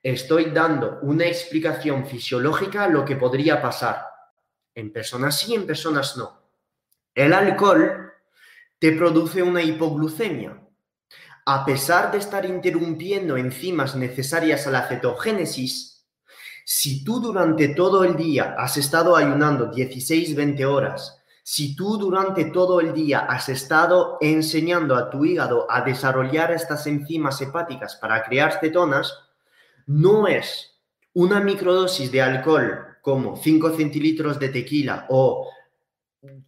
S2: Estoy dando una explicación fisiológica a lo que podría pasar. En personas sí, en personas no. El alcohol te produce una hipoglucemia. A pesar de estar interrumpiendo enzimas necesarias a la cetogénesis, si tú durante todo el día has estado ayunando 16-20 horas, si tú durante todo el día has estado enseñando a tu hígado a desarrollar estas enzimas hepáticas para crear cetonas, no es una microdosis de alcohol como 5 centilitros de tequila o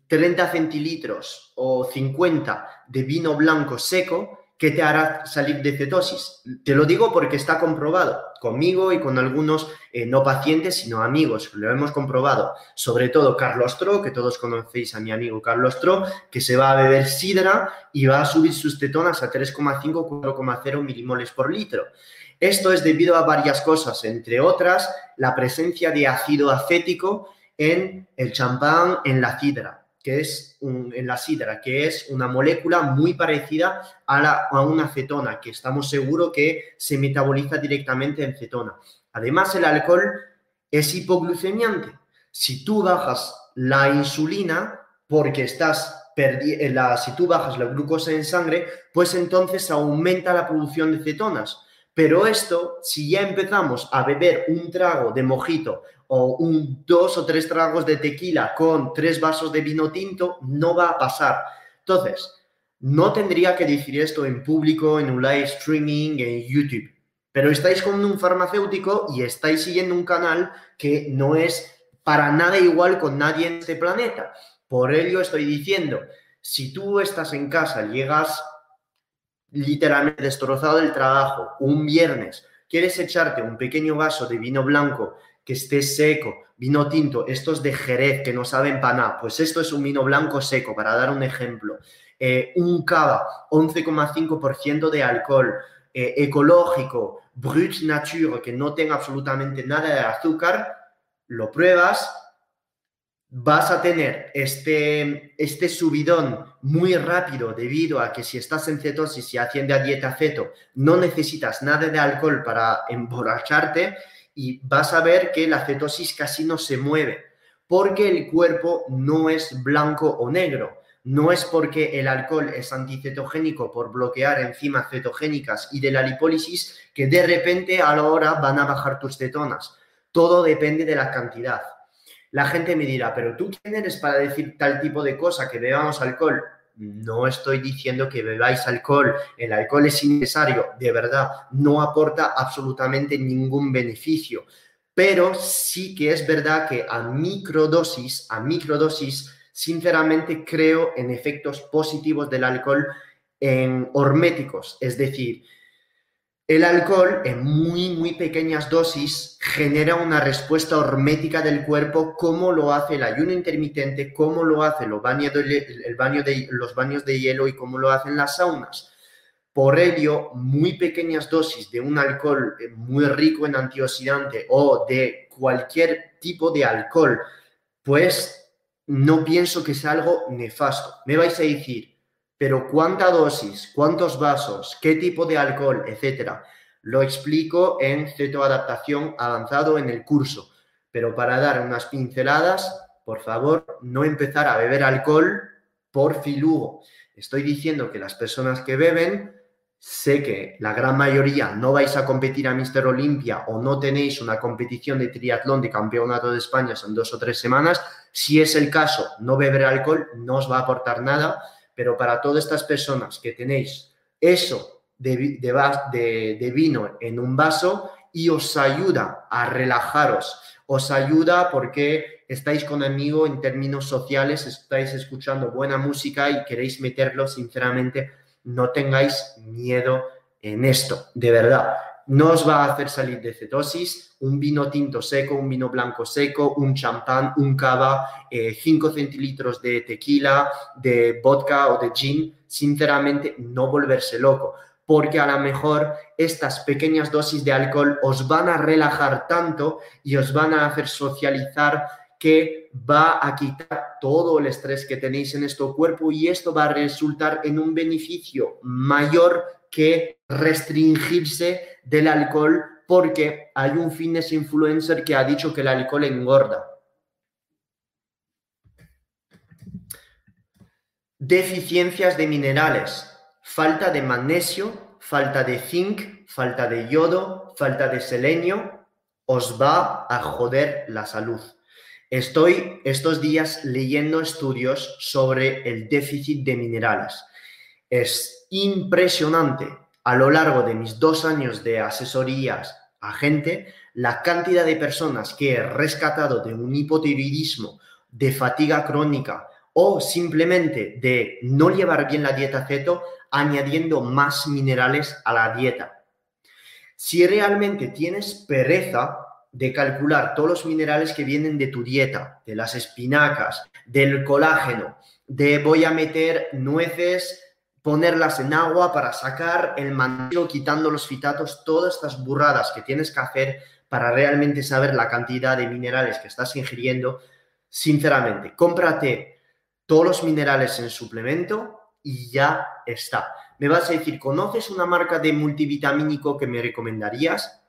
S2: 30 centilitros o 50 de vino blanco seco que te hará salir de cetosis. Te lo digo porque está comprobado conmigo y con algunos eh, no pacientes, sino amigos. Lo hemos comprobado. Sobre todo Carlos Tro, que todos conocéis a mi amigo Carlos Tro, que se va a beber sidra y va a subir sus cetonas a 3,5, 4,0 milimoles por litro. Esto es debido a varias cosas, entre otras la presencia de ácido acético en el champán, en la cidra. Que es en la sidra, que es una molécula muy parecida a, la, a una cetona, que estamos seguros que se metaboliza directamente en cetona. Además, el alcohol es hipoglucemiante. Si tú bajas la insulina porque estás la, si tú bajas la glucosa en sangre, pues entonces aumenta la producción de cetonas. Pero esto, si ya empezamos a beber un trago de mojito o un dos o tres tragos de tequila con tres vasos de vino tinto, no va a pasar. Entonces, no tendría que decir esto en público, en un live streaming, en YouTube. Pero estáis con un farmacéutico y estáis siguiendo un canal que no es para nada igual con nadie en este planeta. Por ello estoy diciendo, si tú estás en casa, llegas literalmente destrozado del trabajo, un viernes, quieres echarte un pequeño vaso de vino blanco que esté seco, vino tinto, estos de Jerez que no saben nada, pues esto es un vino blanco seco, para dar un ejemplo. Eh, un cava, 11,5% de alcohol, eh, ecológico, brut nature, que no tenga absolutamente nada de azúcar, lo pruebas vas a tener este, este subidón muy rápido debido a que si estás en cetosis y haciendo a dieta ceto, no necesitas nada de alcohol para emborracharte y vas a ver que la cetosis casi no se mueve, porque el cuerpo no es blanco o negro. No es porque el alcohol es anticetogénico por bloquear enzimas cetogénicas y de la lipólisis que de repente a la hora van a bajar tus cetonas. Todo depende de la cantidad. La gente me dirá, pero tú quién eres para decir tal tipo de cosa, que bebamos alcohol. No estoy diciendo que bebáis alcohol. El alcohol es innecesario, de verdad. No aporta absolutamente ningún beneficio. Pero sí que es verdad que a microdosis, a microdosis, sinceramente creo en efectos positivos del alcohol en horméticos. Es decir, el alcohol en muy, muy pequeñas dosis genera una respuesta hormética del cuerpo, como lo hace el ayuno intermitente, como lo hace los baños de, los baños de hielo y como lo hacen las saunas. Por ello, muy pequeñas dosis de un alcohol eh, muy rico en antioxidante o de cualquier tipo de alcohol, pues no pienso que sea algo nefasto. Me vais a decir, pero cuánta dosis, cuántos vasos, qué tipo de alcohol, etcétera. Lo explico en cetoadaptación avanzado en el curso. Pero para dar unas pinceladas, por favor, no empezar a beber alcohol por filugo. Estoy diciendo que las personas que beben, sé que la gran mayoría no vais a competir a Mister Olimpia o no tenéis una competición de triatlón de campeonato de España en dos o tres semanas. Si es el caso, no beber alcohol no os va a aportar nada pero para todas estas personas que tenéis eso de, de, vino en un vaso y os ayuda a relajaros, os ayuda porque estáis con amigos en términos sociales, estáis escuchando buena música y queréis meterlo, sinceramente, no tengáis miedo en esto, de verdad no os va a hacer salir de cetosis. Un vino tinto seco, un vino blanco seco, un champán, un cava, 5 eh, centilitros de tequila, de vodka o de gin, sinceramente no volverse loco, porque a lo mejor estas pequeñas dosis de alcohol os van a relajar tanto y os van a hacer socializar que va a quitar todo el estrés que tenéis en nuestro cuerpo y esto va a resultar en un beneficio mayor que restringirse del alcohol porque hay un fitness influencer que ha dicho que el alcohol engorda. Deficiencias de minerales, falta de magnesio, falta de zinc, falta de yodo, falta de selenio, os va a joder la salud. Estoy estos días leyendo estudios sobre el déficit de minerales. Es impresionante a lo largo de mis dos años de asesorías a gente, la cantidad de personas que he rescatado de un hipotiroidismo, de fatiga crónica o simplemente de no llevar bien la dieta ceto, añadiendo más minerales a la dieta. Si realmente tienes pereza de calcular todos los minerales que vienen de tu dieta, de las espinacas, del colágeno, de voy a meter nueces ponerlas en agua para sacar el mantillo, quitando los fitatos, todas estas burradas que tienes que hacer para realmente saber la cantidad de minerales que estás ingiriendo, sinceramente, cómprate todos los minerales en suplemento y ya está. Me vas a decir, ¿conoces una marca de multivitamínico que me recomendarías?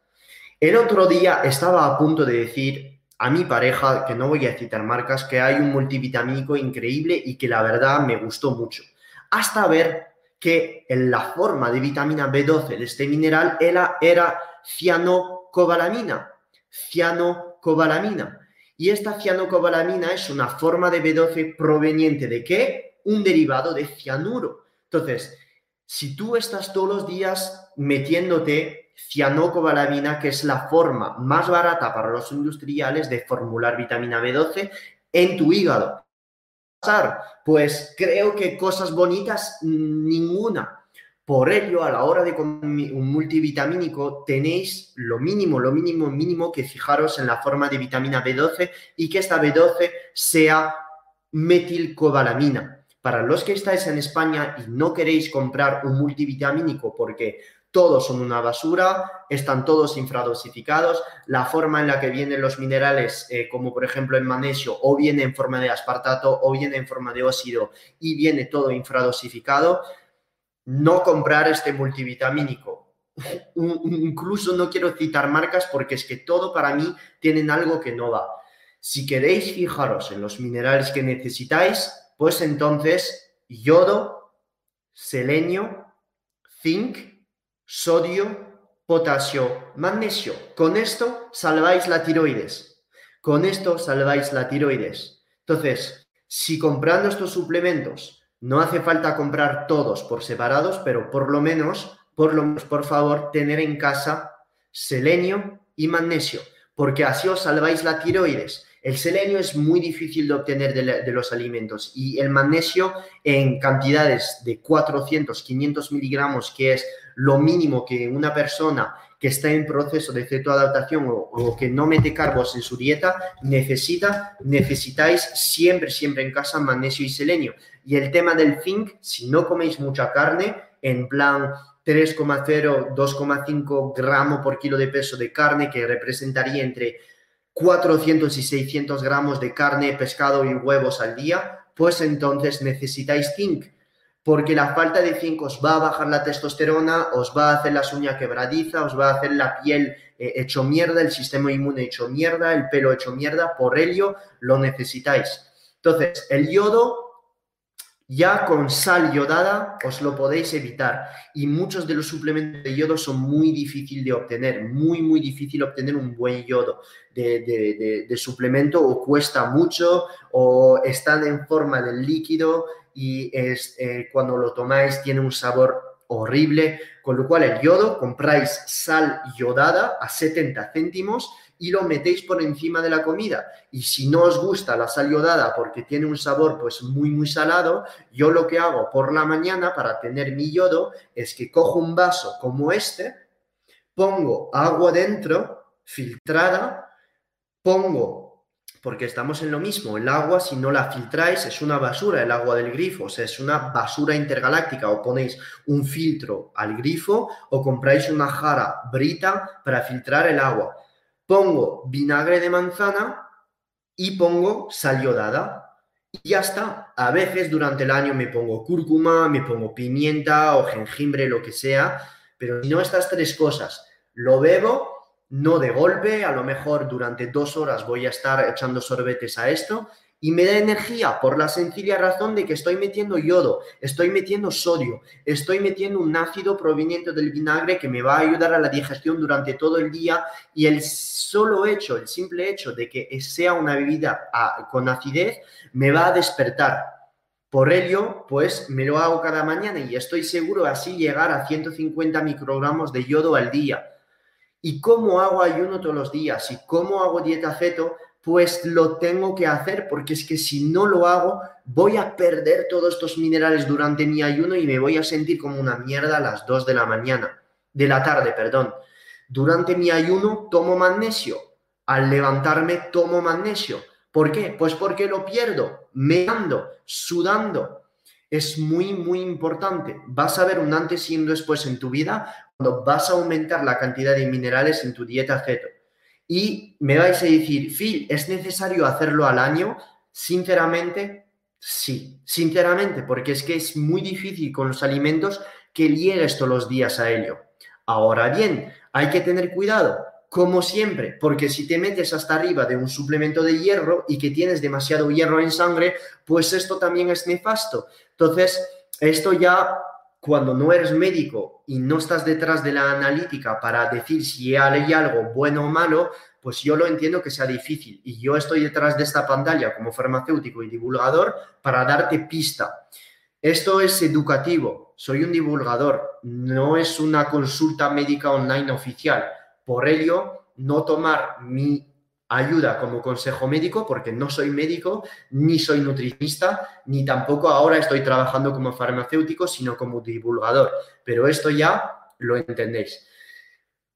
S2: El otro día estaba a punto de decir a mi pareja, que no voy a citar marcas, que hay un multivitamínico increíble y que la verdad me gustó mucho. Hasta ver que en la forma de vitamina B12 de este mineral era, era cianocobalamina. Cianocobalamina. Y esta cianocobalamina es una forma de B12 proveniente de qué? Un derivado de cianuro. Entonces, si tú estás todos los días metiéndote cianocobalamina, que es la forma más barata para los industriales de formular vitamina B12 en tu hígado. Pues creo que cosas bonitas, ninguna. Por ello, a la hora de comer un multivitamínico, tenéis lo mínimo, lo mínimo, mínimo que fijaros en la forma de vitamina B12 y que esta B12 sea metilcobalamina. Para los que estáis en España y no queréis comprar un multivitamínico porque todos son una basura, están todos infradosificados, la forma en la que vienen los minerales, eh, como por ejemplo el magnesio, o viene en forma de aspartato o viene en forma de óxido y viene todo infradosificado, no comprar este multivitamínico. Incluso no quiero citar marcas porque es que todo para mí tienen algo que no va. Si queréis fijaros en los minerales que necesitáis, pues entonces yodo, selenio, zinc, sodio, potasio, magnesio. Con esto salváis la tiroides. Con esto salváis la tiroides. Entonces, si comprando estos suplementos no hace falta comprar todos por separados, pero por lo menos, por lo menos, por favor, tener en casa selenio y magnesio, porque así os salváis la tiroides. El selenio es muy difícil de obtener de, los alimentos y el magnesio en cantidades de 400, 500 miligramos, que es lo mínimo que una persona que está en proceso de cetoadaptación o, o que no mete carbos en su dieta necesita, necesitáis siempre, siempre en casa magnesio y selenio. Y el tema del zinc, si no coméis mucha carne, en plan 3,0, 2,5 gramos por kilo de peso de carne, que representaría entre 400 y 600 gramos de carne, pescado y huevos al día, pues entonces necesitáis zinc, porque la falta de zinc os va a bajar la testosterona, os va a hacer las uñas quebradiza, os va a hacer la piel eh, hecho mierda, el sistema inmune hecho mierda, el pelo hecho mierda, por ello lo necesitáis. Entonces, el yodo ya con sal yodada os lo podéis evitar y muchos de los suplementos de yodo son muy difíciles de obtener, muy, muy difícil obtener un buen yodo de, suplemento o cuesta mucho o están en forma de líquido y es, eh, cuando lo tomáis tiene un sabor horrible, con lo cual el yodo compráis sal yodada a 70 céntimos y lo metéis por encima de la comida. Y si no os gusta la sal yodada porque tiene un sabor pues muy muy salado, yo lo que hago por la mañana para tener mi yodo es que cojo un vaso como este, pongo agua dentro, filtrada, pongo porque estamos en lo mismo. El agua, si no la filtráis, es una basura, el agua del grifo, o sea, es una basura intergaláctica. O ponéis un filtro al grifo o compráis una jara brita para filtrar el agua pongo vinagre de manzana y pongo sal. Y ya está. A veces durante el año me pongo cúrcuma, me pongo pimienta o jengibre, lo que sea. Pero si no estas tres cosas, lo bebo, no de golpe, a lo mejor durante dos horas voy a estar echando sorbetes a esto y me da energía por la sencilla razón de que estoy metiendo yodo, estoy metiendo sodio, estoy metiendo un ácido proveniente del vinagre que me va a ayudar a la digestión durante todo el día y el solo hecho, el simple hecho de que sea una bebida ah, con acidez me va a despertar. Por ello, pues me lo hago cada mañana y estoy seguro así llegar a 150 microgramos de yodo al día. ¿Y cómo hago ayuno todos los días? ¿Y cómo hago dieta feto? pues lo tengo que hacer porque es que si no lo hago voy a perder todos estos minerales durante mi ayuno y me voy a sentir como una mierda a las 2 de la mañana, de la tarde, perdón. Durante mi ayuno tomo magnesio, al levantarme tomo magnesio. ¿Por qué? Pues porque lo pierdo, meando, sudando. Es muy, muy importante. Vas a ver un antes y un después en tu vida cuando vas a aumentar la cantidad de minerales en tu dieta keto. Y me vais a decir, Phil, ¿es necesario hacerlo al año? Sinceramente, Sí, sinceramente, porque es que es muy difícil con los alimentos que llegues todos los días a ello. Ahora bien, hay que tener cuidado, como siempre, porque si te metes hasta arriba de un suplemento de hierro y que tienes demasiado hierro en sangre, pues esto también es nefasto. Entonces, esto ya cuando no eres médico y no estás detrás de la analítica para decir si hay algo bueno o malo, pues yo lo entiendo que sea difícil. Y yo estoy detrás de esta pantalla como farmacéutico y divulgador para darte pista. Esto es educativo, soy un divulgador, no es una consulta médica online oficial. Por ello, no tomar mi ayuda como consejo médico, porque no soy médico, ni soy nutricionista, ni tampoco ahora estoy trabajando como farmacéutico, sino como divulgador. Pero esto ya lo entendéis.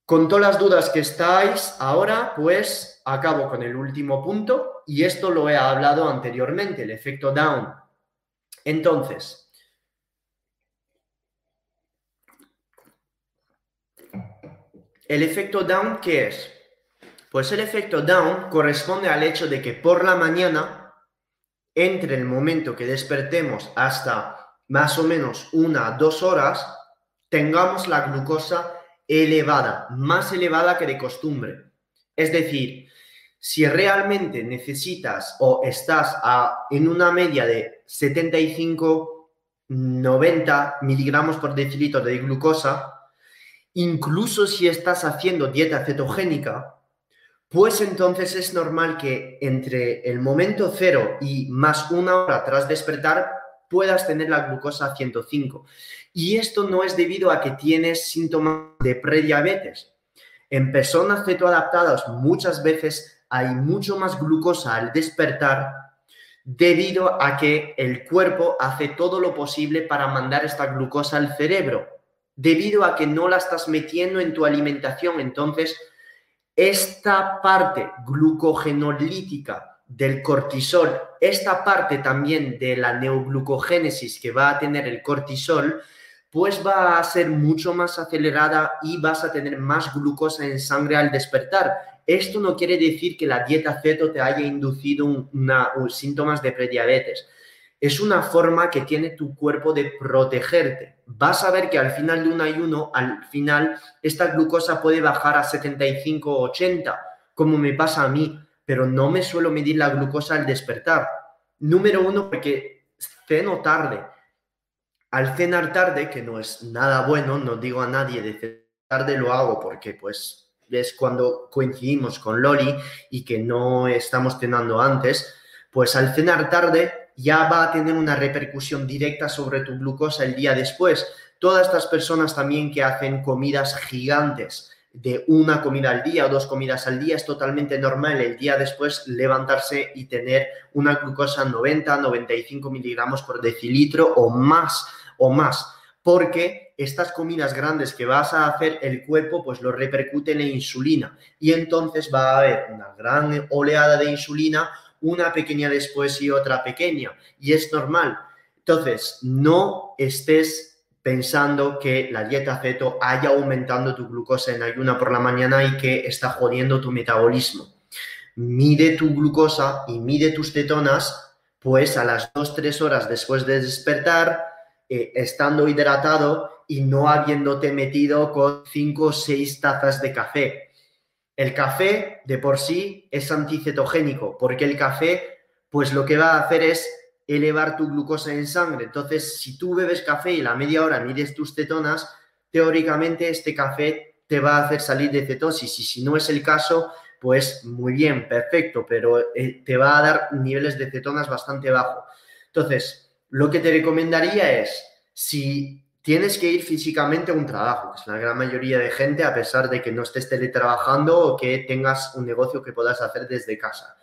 S2: Con todas las dudas que estáis ahora, pues acabo con el último punto y esto lo he hablado anteriormente, el efecto down. Entonces, el efecto down, ¿qué es? Pues el efecto down corresponde al hecho de que por la mañana, entre el momento que despertemos hasta más o menos una, dos horas, tengamos la glucosa elevada, más elevada que de costumbre. Es decir, si realmente necesitas o estás en una media de 75, 90 miligramos por decilitro de glucosa, incluso si estás haciendo dieta cetogénica, pues entonces es normal que entre el momento cero y más una hora tras despertar puedas tener la glucosa a 105. Y esto no es debido a que tienes síntomas de prediabetes. En personas cetoadaptadas muchas veces hay mucho más glucosa al despertar debido a que el cuerpo hace todo lo posible para mandar esta glucosa al cerebro, debido a que no la estás metiendo en tu alimentación. Entonces, esta parte glucogenolítica del cortisol, esta parte también de la neoglucogénesis que va a tener el cortisol, pues va a ser mucho más acelerada y vas a tener más glucosa en sangre al despertar. Esto no quiere decir que la dieta ceto te haya inducido síntomas de prediabetes es una forma que tiene tu cuerpo de protegerte. Vas a ver que al final de un ayuno, al final, esta glucosa puede bajar a 75 o 80, como me pasa a mí, pero no me suelo medir la glucosa al despertar. Número uno, porque ceno tarde. Al cenar tarde, que no es nada bueno, no digo a nadie de cenar tarde, lo hago porque pues es cuando coincidimos con Loli y que no estamos cenando antes, pues al cenar tarde ya va a tener una repercusión directa sobre tu glucosa el día después. Todas estas personas también que hacen comidas gigantes, de una comida al día o dos comidas al día, es totalmente normal el día después levantarse y tener una glucosa 90, 95 miligramos por decilitro o más, o más, porque estas comidas grandes que vas a hacer, el cuerpo pues lo repercute en la insulina y entonces va a haber una gran oleada de insulina una pequeña después y otra pequeña. Y es normal. Entonces, no estés pensando que la dieta ceto haya aumentando tu glucosa en ayuna por la mañana y que está jodiendo tu metabolismo. Mide tu glucosa y mide tus cetonas, pues a las 2-3 horas después de despertar, eh, estando hidratado y no habiéndote metido con 5 o 6 tazas de café el café de por sí es anticetogénico, porque el café, pues lo que va a hacer es elevar tu glucosa en sangre. Entonces, si tú bebes café y la media hora mides tus cetonas, teóricamente este café te va a hacer salir de cetosis. Y si no es el caso, pues muy bien, perfecto, pero eh, te va a dar niveles de cetonas bastante bajos. Entonces, lo que te recomendaría es, si tienes que ir físicamente a un trabajo, que es la gran mayoría de gente, a pesar de que no estés teletrabajando o que tengas un negocio que puedas hacer desde casa.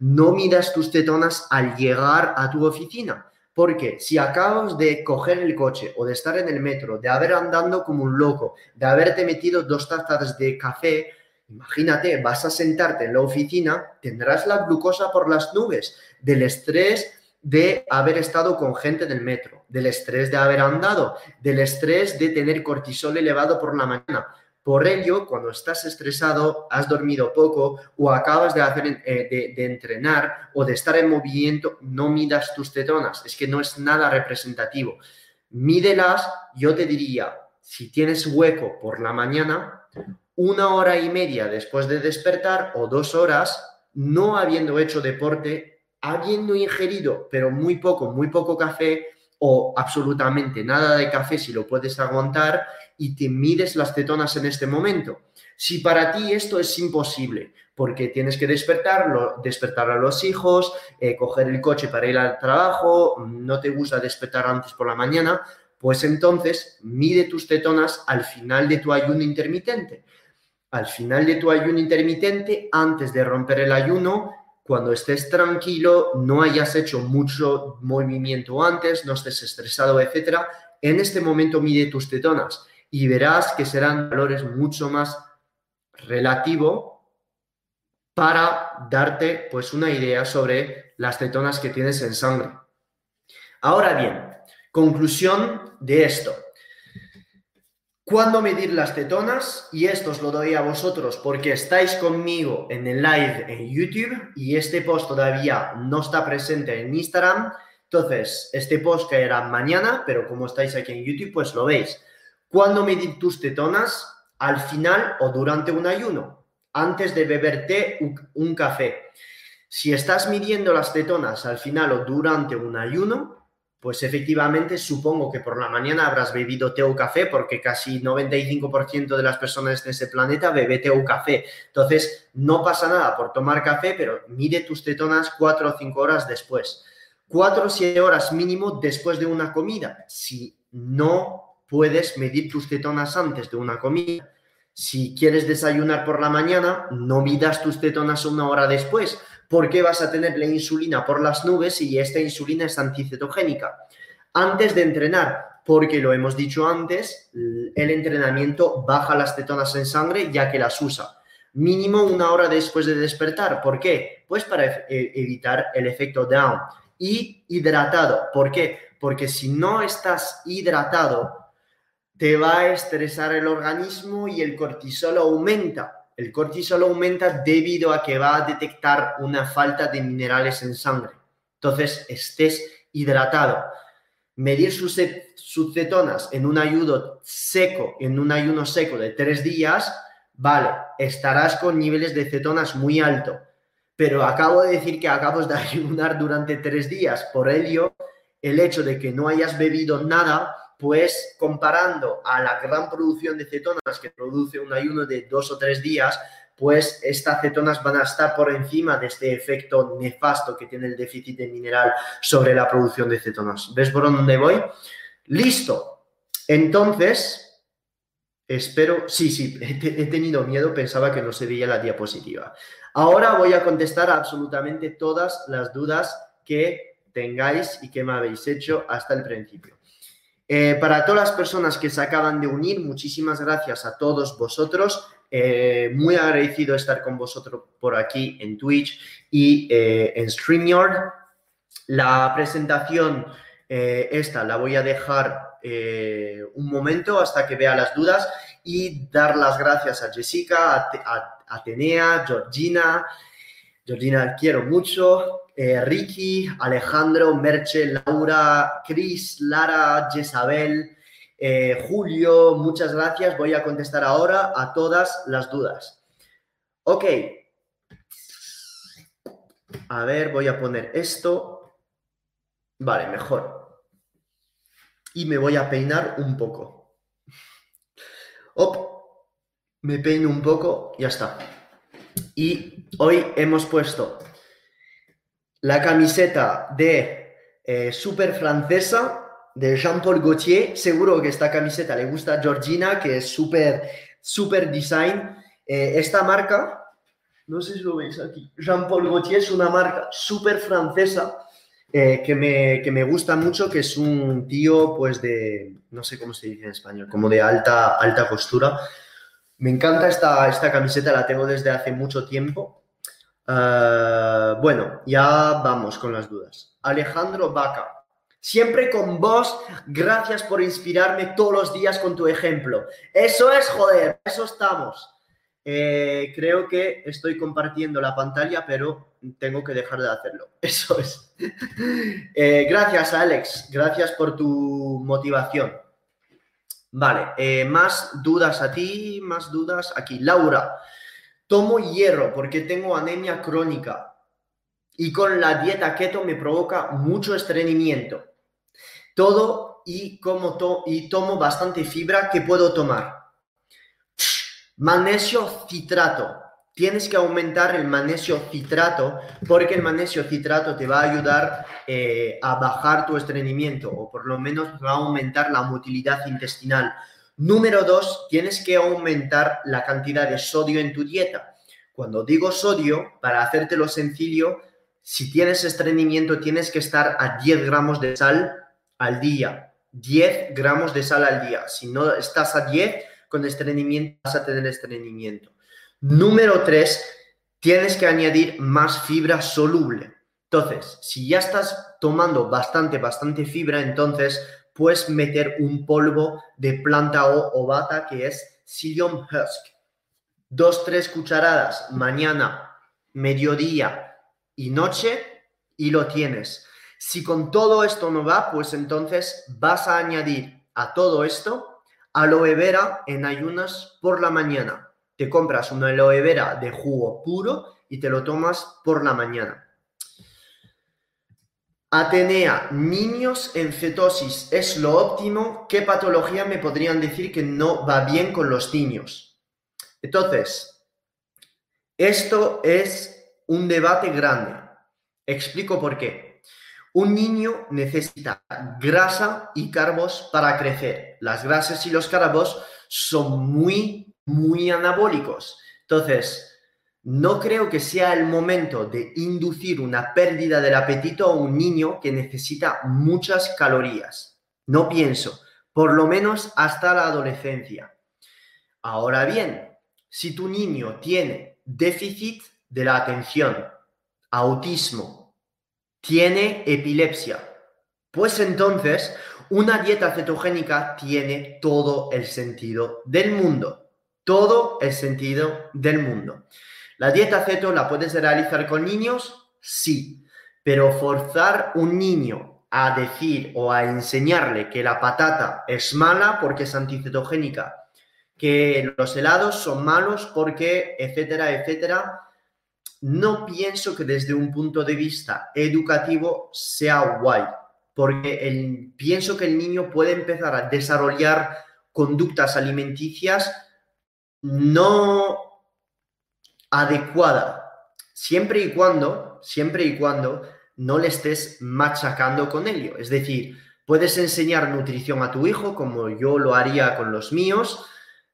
S2: No midas tus tetonas al llegar a tu oficina, porque si acabas de coger el coche o de estar en el metro, de haber andando como un loco, de haberte metido dos tazas de café, imagínate, vas a sentarte en la oficina, tendrás la glucosa por las nubes del estrés de haber estado con gente del metro, del estrés de haber andado, del estrés de tener cortisol elevado por la mañana. Por ello, cuando estás estresado, has dormido poco o acabas de, hacer, eh, de, entrenar o de estar en movimiento, no midas tus tetonas. Es que no es nada representativo. Mídelas, yo te diría, si tienes hueco por la mañana, una hora y media después de despertar o dos horas, no habiendo hecho deporte, habiendo ingerido, pero muy poco, muy poco café o absolutamente nada de café si lo puedes aguantar y te mides las tetonas en este momento. Si para ti esto es imposible, porque tienes que despertarlo, despertar a los hijos, eh, coger el coche para ir al trabajo, no te gusta despertar antes por la mañana, pues entonces mide tus tetonas al final de tu ayuno intermitente. Al final de tu ayuno intermitente, antes de romper el ayuno, cuando estés tranquilo, no hayas hecho mucho movimiento antes, no estés estresado, etcétera, en este momento mide tus tetonas y verás que serán valores mucho más relativo para darte pues una idea sobre las tetonas que tienes en sangre. Ahora bien, conclusión de esto. ¿Cuándo medir las tetonas? Y esto os lo doy a vosotros porque estáis conmigo en el live en YouTube y este post todavía no está presente en Instagram. Entonces, este post caerá mañana, pero como estáis aquí en YouTube, pues lo veis. ¿Cuándo medir tus tetonas? Al final o durante un ayuno, antes de beberte un café. Si estás midiendo las tetonas al final o durante un ayuno, pues efectivamente supongo que por la mañana habrás bebido té o café, porque casi 95% de las personas de ese planeta bebe té o café. Entonces, no pasa nada por tomar café, pero mide tus tetonas 4 o 5 horas después. 4 o 7 horas mínimo después de una comida. Si no puedes medir tus tetonas antes de una comida, si quieres desayunar por la mañana, no midas tus tetonas una hora después, ¿Por qué vas a tener la insulina por las nubes y esta insulina es anticetogénica? Antes de entrenar, porque lo hemos dicho antes, el entrenamiento baja las tetonas en sangre ya que las usa. Mínimo una hora después de despertar. ¿Por qué? Pues para e, evitar el efecto down. Y hidratado. ¿Por qué? Porque si no estás hidratado, te va a estresar el organismo y el cortisol aumenta el cortisol aumenta debido a que va a detectar una falta de minerales en sangre. Entonces, estés hidratado. Medir sus, cetonas en un ayuno seco, en un ayuno seco de tres días, vale, estarás con niveles de cetonas muy alto. Pero acabo de decir que acabas de ayunar durante tres días. Por ello, el hecho de que no hayas bebido nada pues comparando a la gran producción de cetonas que produce un ayuno de dos o tres días, pues estas cetonas van a estar por encima de este efecto nefasto que tiene el déficit de mineral sobre la producción de cetonas. ¿Ves por dónde voy? Listo. Entonces, espero, sí, sí, he, tenido miedo, pensaba que no se veía la diapositiva. Ahora voy a contestar absolutamente todas las dudas que tengáis y que me habéis hecho hasta el principio. Eh, para todas las personas que se acaban de unir, muchísimas gracias a todos vosotros. Eh, muy agradecido estar con vosotros por aquí en Twitch y eh, en StreamYard. La presentación esta la voy a dejar un momento hasta que vea las dudas y dar las gracias a Jessica, a, a Atenea, Georgina. Georgina, quiero mucho. Eh, Ricky, Alejandro, Merche, Laura, Cris, Lara, Jezabel, eh, Julio, muchas gracias. Voy a contestar ahora a todas las dudas. Ok. A ver, voy a poner esto. Vale, mejor. Y me voy a peinar un poco. Op, me peino un poco, ya está. Y hoy hemos puesto la camiseta de eh, Super Francesa de Jean-Paul Gaultier. Seguro que esta camiseta le gusta a Georgina, que es súper, súper design. Eh, esta marca, no sé si lo veis aquí, Jean-Paul Gaultier es una marca súper francesa eh, que, me, que, me, gusta mucho, que es un tío, pues de, no sé cómo se dice en español, como de alta, alta costura. Me encanta esta, esta camiseta, la tengo desde hace mucho tiempo Ah, bueno, ya vamos con las dudas. Alejandro Vaca. Siempre con vos, gracias por inspirarme todos los días con tu ejemplo. Eso es, joder, eso estamos. Eh, creo que estoy compartiendo la pantalla, pero tengo que dejar de hacerlo. Eso es. Eh, gracias, Alex. Gracias por tu motivación. Vale, eh, más dudas a ti, más dudas aquí. Laura, tomo hierro porque tengo anemia crónica y con la dieta keto me provoca mucho estreñimiento. Todo y, como to y tomo bastante fibra que puedo tomar. Magnesio citrato. Tienes que aumentar el magnesio citrato porque el magnesio citrato te va a ayudar eh, a bajar tu estreñimiento o por lo menos va a aumentar la motilidad intestinal. Número dos, tienes que aumentar la cantidad de sodio en tu dieta. Cuando digo sodio, para hacértelo sencillo, si tienes estreñimiento tienes que estar a 10 gramos de sal al día. 10 gramos de sal al día. Si no estás a 10, con estreñimiento vas a tener estreñimiento. Número 3, tienes que añadir más fibra soluble. Entonces, si ya estás tomando bastante, bastante fibra, entonces puedes meter un polvo de planta o ovata que es psyllium husk. Dos, tres cucharadas mañana, mediodía y noche y lo tienes. Si con todo esto no va, pues entonces vas a añadir a todo esto aloe vera en ayunas por la mañana. Te compras una aloe vera de jugo puro y te lo tomas por la mañana. Atenea, niños en cetosis es lo óptimo. ¿Qué patología me podrían decir que no va bien con los niños? Entonces, esto es un debate grande. Explico por qué. Un niño necesita grasa y carbos para crecer. Las grasas y los carbos son muy, muy anabólicos. Entonces, no creo que sea el momento de inducir una pérdida del apetito a un niño que necesita muchas calorías. No pienso, por lo menos hasta la adolescencia. Ahora bien, si tu niño tiene déficit de la atención, autismo, tiene epilepsia. Pues entonces, una dieta cetogénica tiene todo el sentido del mundo. Todo el sentido del mundo. ¿La dieta ceto la puedes realizar con niños? Sí, pero forzar un niño a decir o a enseñarle que la patata es mala porque es anticetogénica, que los helados son malos porque, etcétera, etcétera, no pienso que desde un punto de vista educativo sea guay, porque pienso que el niño puede empezar a desarrollar conductas alimenticias no adecuadas, siempre y cuando, siempre y cuando no le estés machacando con ello. Es decir, puedes enseñar nutrición a tu hijo como yo lo haría con los míos.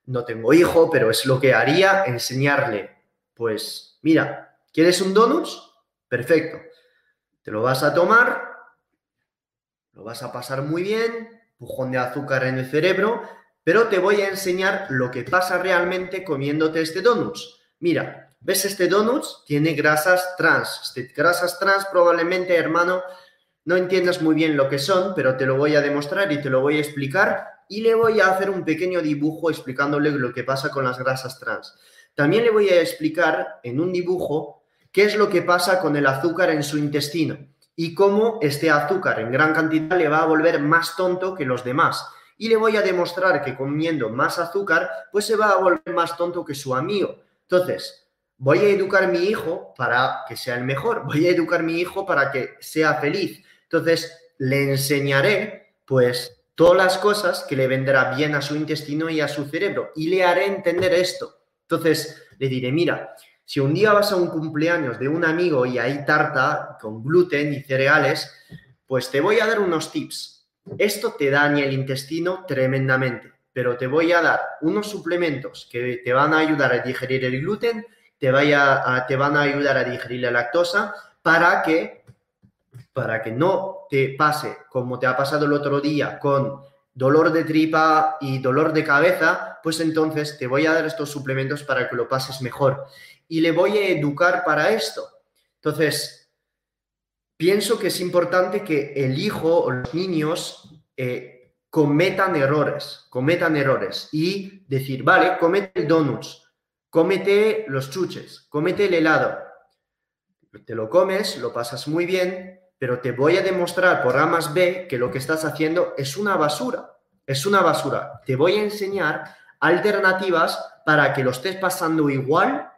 S2: No tengo hijo, pero es lo que haría, enseñarle, pues, mira, ¿Quieres un donuts? Perfecto. Te lo vas a tomar, lo vas a pasar muy bien, pujón de azúcar en el cerebro, pero te voy a enseñar lo que pasa realmente comiéndote este donuts. Mira, ¿ves este donuts? Tiene grasas trans. Este, grasas trans probablemente, hermano, no entiendas muy bien lo que son, pero te lo voy a demostrar y te lo voy a explicar y le voy a hacer un pequeño dibujo explicándole lo que pasa con las grasas trans. También le voy a explicar en un dibujo qué es lo que pasa con el azúcar en su intestino y cómo este azúcar en gran cantidad le va a volver más tonto que los demás. Y le voy a demostrar que comiendo más azúcar, pues se va a volver más tonto que su amigo. Entonces, voy a educar a mi hijo para que sea el mejor, voy a educar a mi hijo para que sea feliz. Entonces, le enseñaré, pues, todas las cosas que le vendrá bien a su intestino y a su cerebro y le haré entender esto. Entonces, le diré, mira, si un día vas a un cumpleaños de un amigo y hay tarta con gluten y cereales, pues te voy a dar unos tips. Esto te daña el intestino tremendamente, pero te voy a dar unos suplementos que te van a ayudar a digerir el gluten, te, vaya te van a ayudar a digerir la lactosa para que, para que no te pase como te ha pasado el otro día con dolor de tripa y dolor de cabeza, pues entonces te voy a dar estos suplementos para que lo pases mejor y le voy a educar para esto. Entonces, pienso que es importante que el hijo o los niños eh, cometan errores, cometan errores y decir, vale, comete el donuts, cómete los chuches, cómete el helado. Te lo comes, lo pasas muy bien, pero te voy a demostrar por A más B que lo que estás haciendo es una basura. Es una basura. Te voy a enseñar alternativas para que lo estés pasando igual,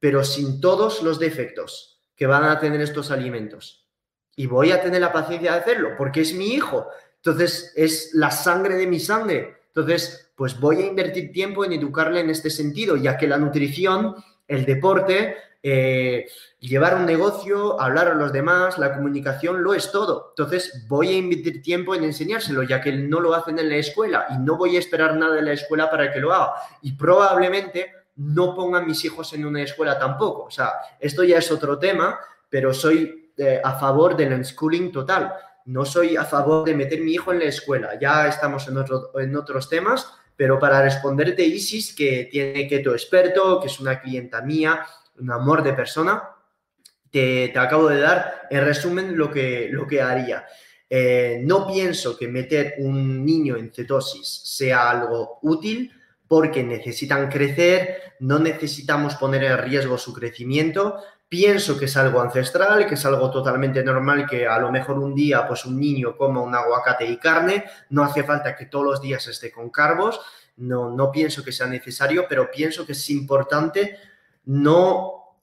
S2: pero sin todos los defectos que van a tener estos alimentos. Y voy a tener la paciencia de hacerlo, porque es mi hijo. Entonces, es la sangre de mi sangre. Entonces, pues voy a invertir tiempo en educarle en este sentido, ya que la nutrición, el deporte, eh, llevar un negocio, hablar a los demás, la comunicación, lo es todo. Entonces voy a invertir tiempo en enseñárselo, ya que no lo hacen en la escuela y no voy a esperar nada de la escuela para que lo haga. Y probablemente no pongan mis hijos en una escuela tampoco. O sea, esto ya es otro tema, pero soy eh, a favor del unschooling total. No soy a favor de meter mi hijo en la escuela. Ya estamos en, en otros temas, pero para responderte, Isis, que tiene tu experto, que es una clienta mía, un amor de persona, te, acabo de dar en resumen lo que, lo que haría. Eh, no pienso que meter un niño en cetosis sea algo útil porque necesitan crecer, no necesitamos poner en riesgo su crecimiento. Pienso que es algo ancestral, que es algo totalmente normal, que a lo mejor un día pues un niño coma un aguacate y carne, no hace falta que todos los días esté con carbos, no, no pienso que sea necesario, pero pienso que es importante no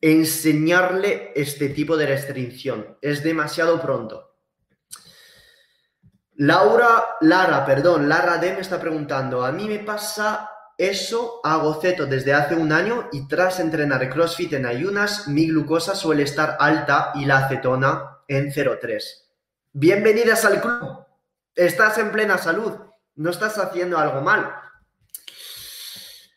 S2: enseñarle este tipo de restricción. Es demasiado pronto. Laura, Lara, perdón, Lara D me está preguntando, a mí me pasa eso, hago ceto desde hace un año y tras entrenar CrossFit en ayunas, mi glucosa suele estar alta y la acetona en 0,3. Bienvenidas al club. Estás en plena salud. No estás haciendo algo mal.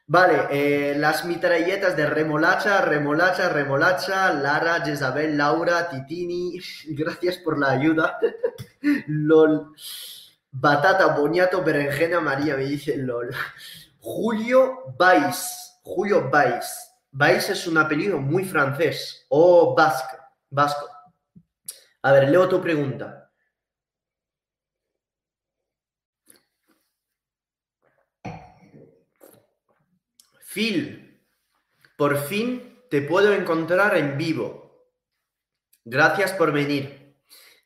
S2: Vale, eh, las mitralletas de remolacha, remolacha, remolacha, Lara, Jezabel, Laura, Titini, gracias por la ayuda. LOL. Batata, boniato, berenjena, María, me dice LOL. Julio Vais, Julio Vais. Vais es un apellido muy francés o vasco, vasco. A ver, leo tu pregunta. Phil, por fin te puedo encontrar en vivo. Gracias por venir.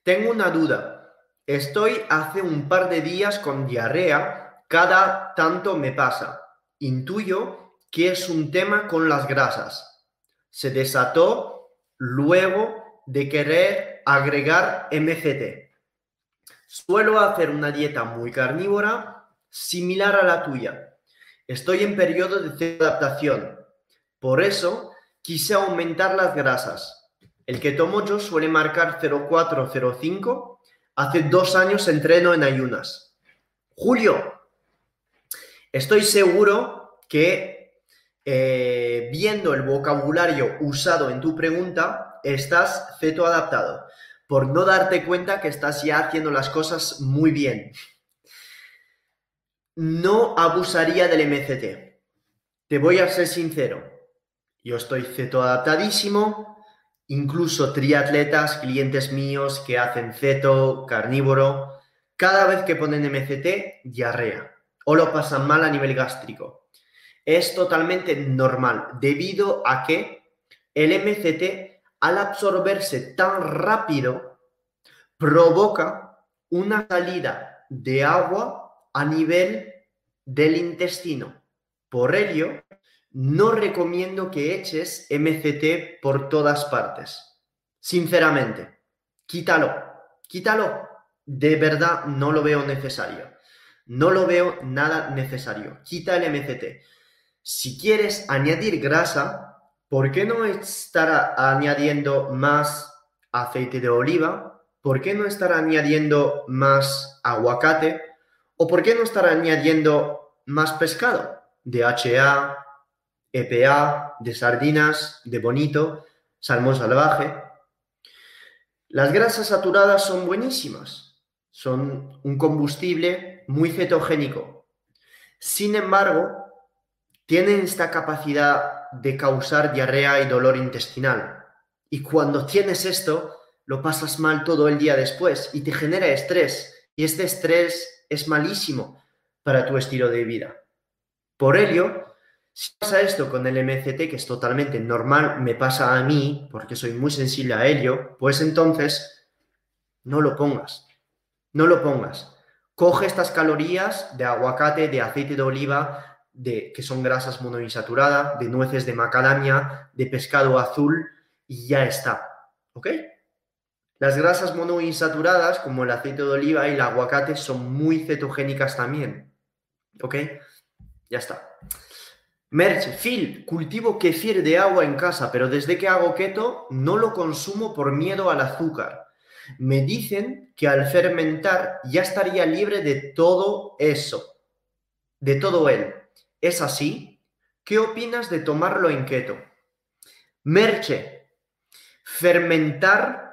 S2: Tengo una duda. Estoy hace un par de días con diarrea, cada tanto me pasa. Intuyo que es un tema con las grasas. Se desató luego de querer agregar MCT. Suelo hacer una dieta muy carnívora, similar a la tuya Estoy en periodo de adaptación. Por eso quise aumentar las grasas. El que tomo yo suele marcar 0,4-0,5. Hace dos años entreno en ayunas. Julio, estoy seguro que eh, viendo el vocabulario usado en tu pregunta, estás ceto adaptado. Por no darte cuenta que estás ya haciendo las cosas muy bien no abusaría del MCT. Te voy a ser sincero. Yo estoy ceto adaptadísimo, incluso triatletas, clientes míos que hacen ceto, carnívoro, cada vez que ponen MCT, diarrea o lo pasan mal a nivel gástrico. Es totalmente normal debido a que el MCT, al absorberse tan rápido, provoca una salida de agua a nivel del intestino. Por ello, no recomiendo que eches MCT por todas partes. Sinceramente, quítalo, quítalo. De verdad no lo veo necesario. No lo veo nada necesario. Quita el MCT. Si quieres añadir grasa, ¿por qué no estar añadiendo más aceite de oliva? ¿Por qué no estar añadiendo más aguacate? ¿O por qué no estar añadiendo más pescado? DHA, EPA, de sardinas, de bonito, salmón salvaje. Las grasas saturadas son buenísimas, son un combustible muy cetogénico. Sin embargo, tienen esta capacidad de causar diarrea y dolor intestinal. Y cuando tienes esto, lo pasas mal todo el día después y te genera estrés. Y este estrés es malísimo para tu estilo de vida. Por ello, si pasa esto con el MCT, que es totalmente normal, me pasa a mí, porque soy muy sensible a ello, pues entonces no lo pongas. No lo pongas. Coge estas calorías de aguacate, de aceite de oliva, de, que son grasas monoinsaturadas, de nueces de macadamia, de pescado azul y ya está. ¿Ok? Las grasas monoinsaturadas, como el aceite de oliva y el aguacate, son muy cetogénicas también. ¿Ok? Ya está. Merch, Phil, cultivo kefir de agua en casa, pero desde que hago keto no lo consumo por miedo al azúcar. Me dicen que al fermentar ya estaría libre de todo eso, de todo él. ¿Es así? ¿Qué opinas de tomarlo en keto? Merche, fermentar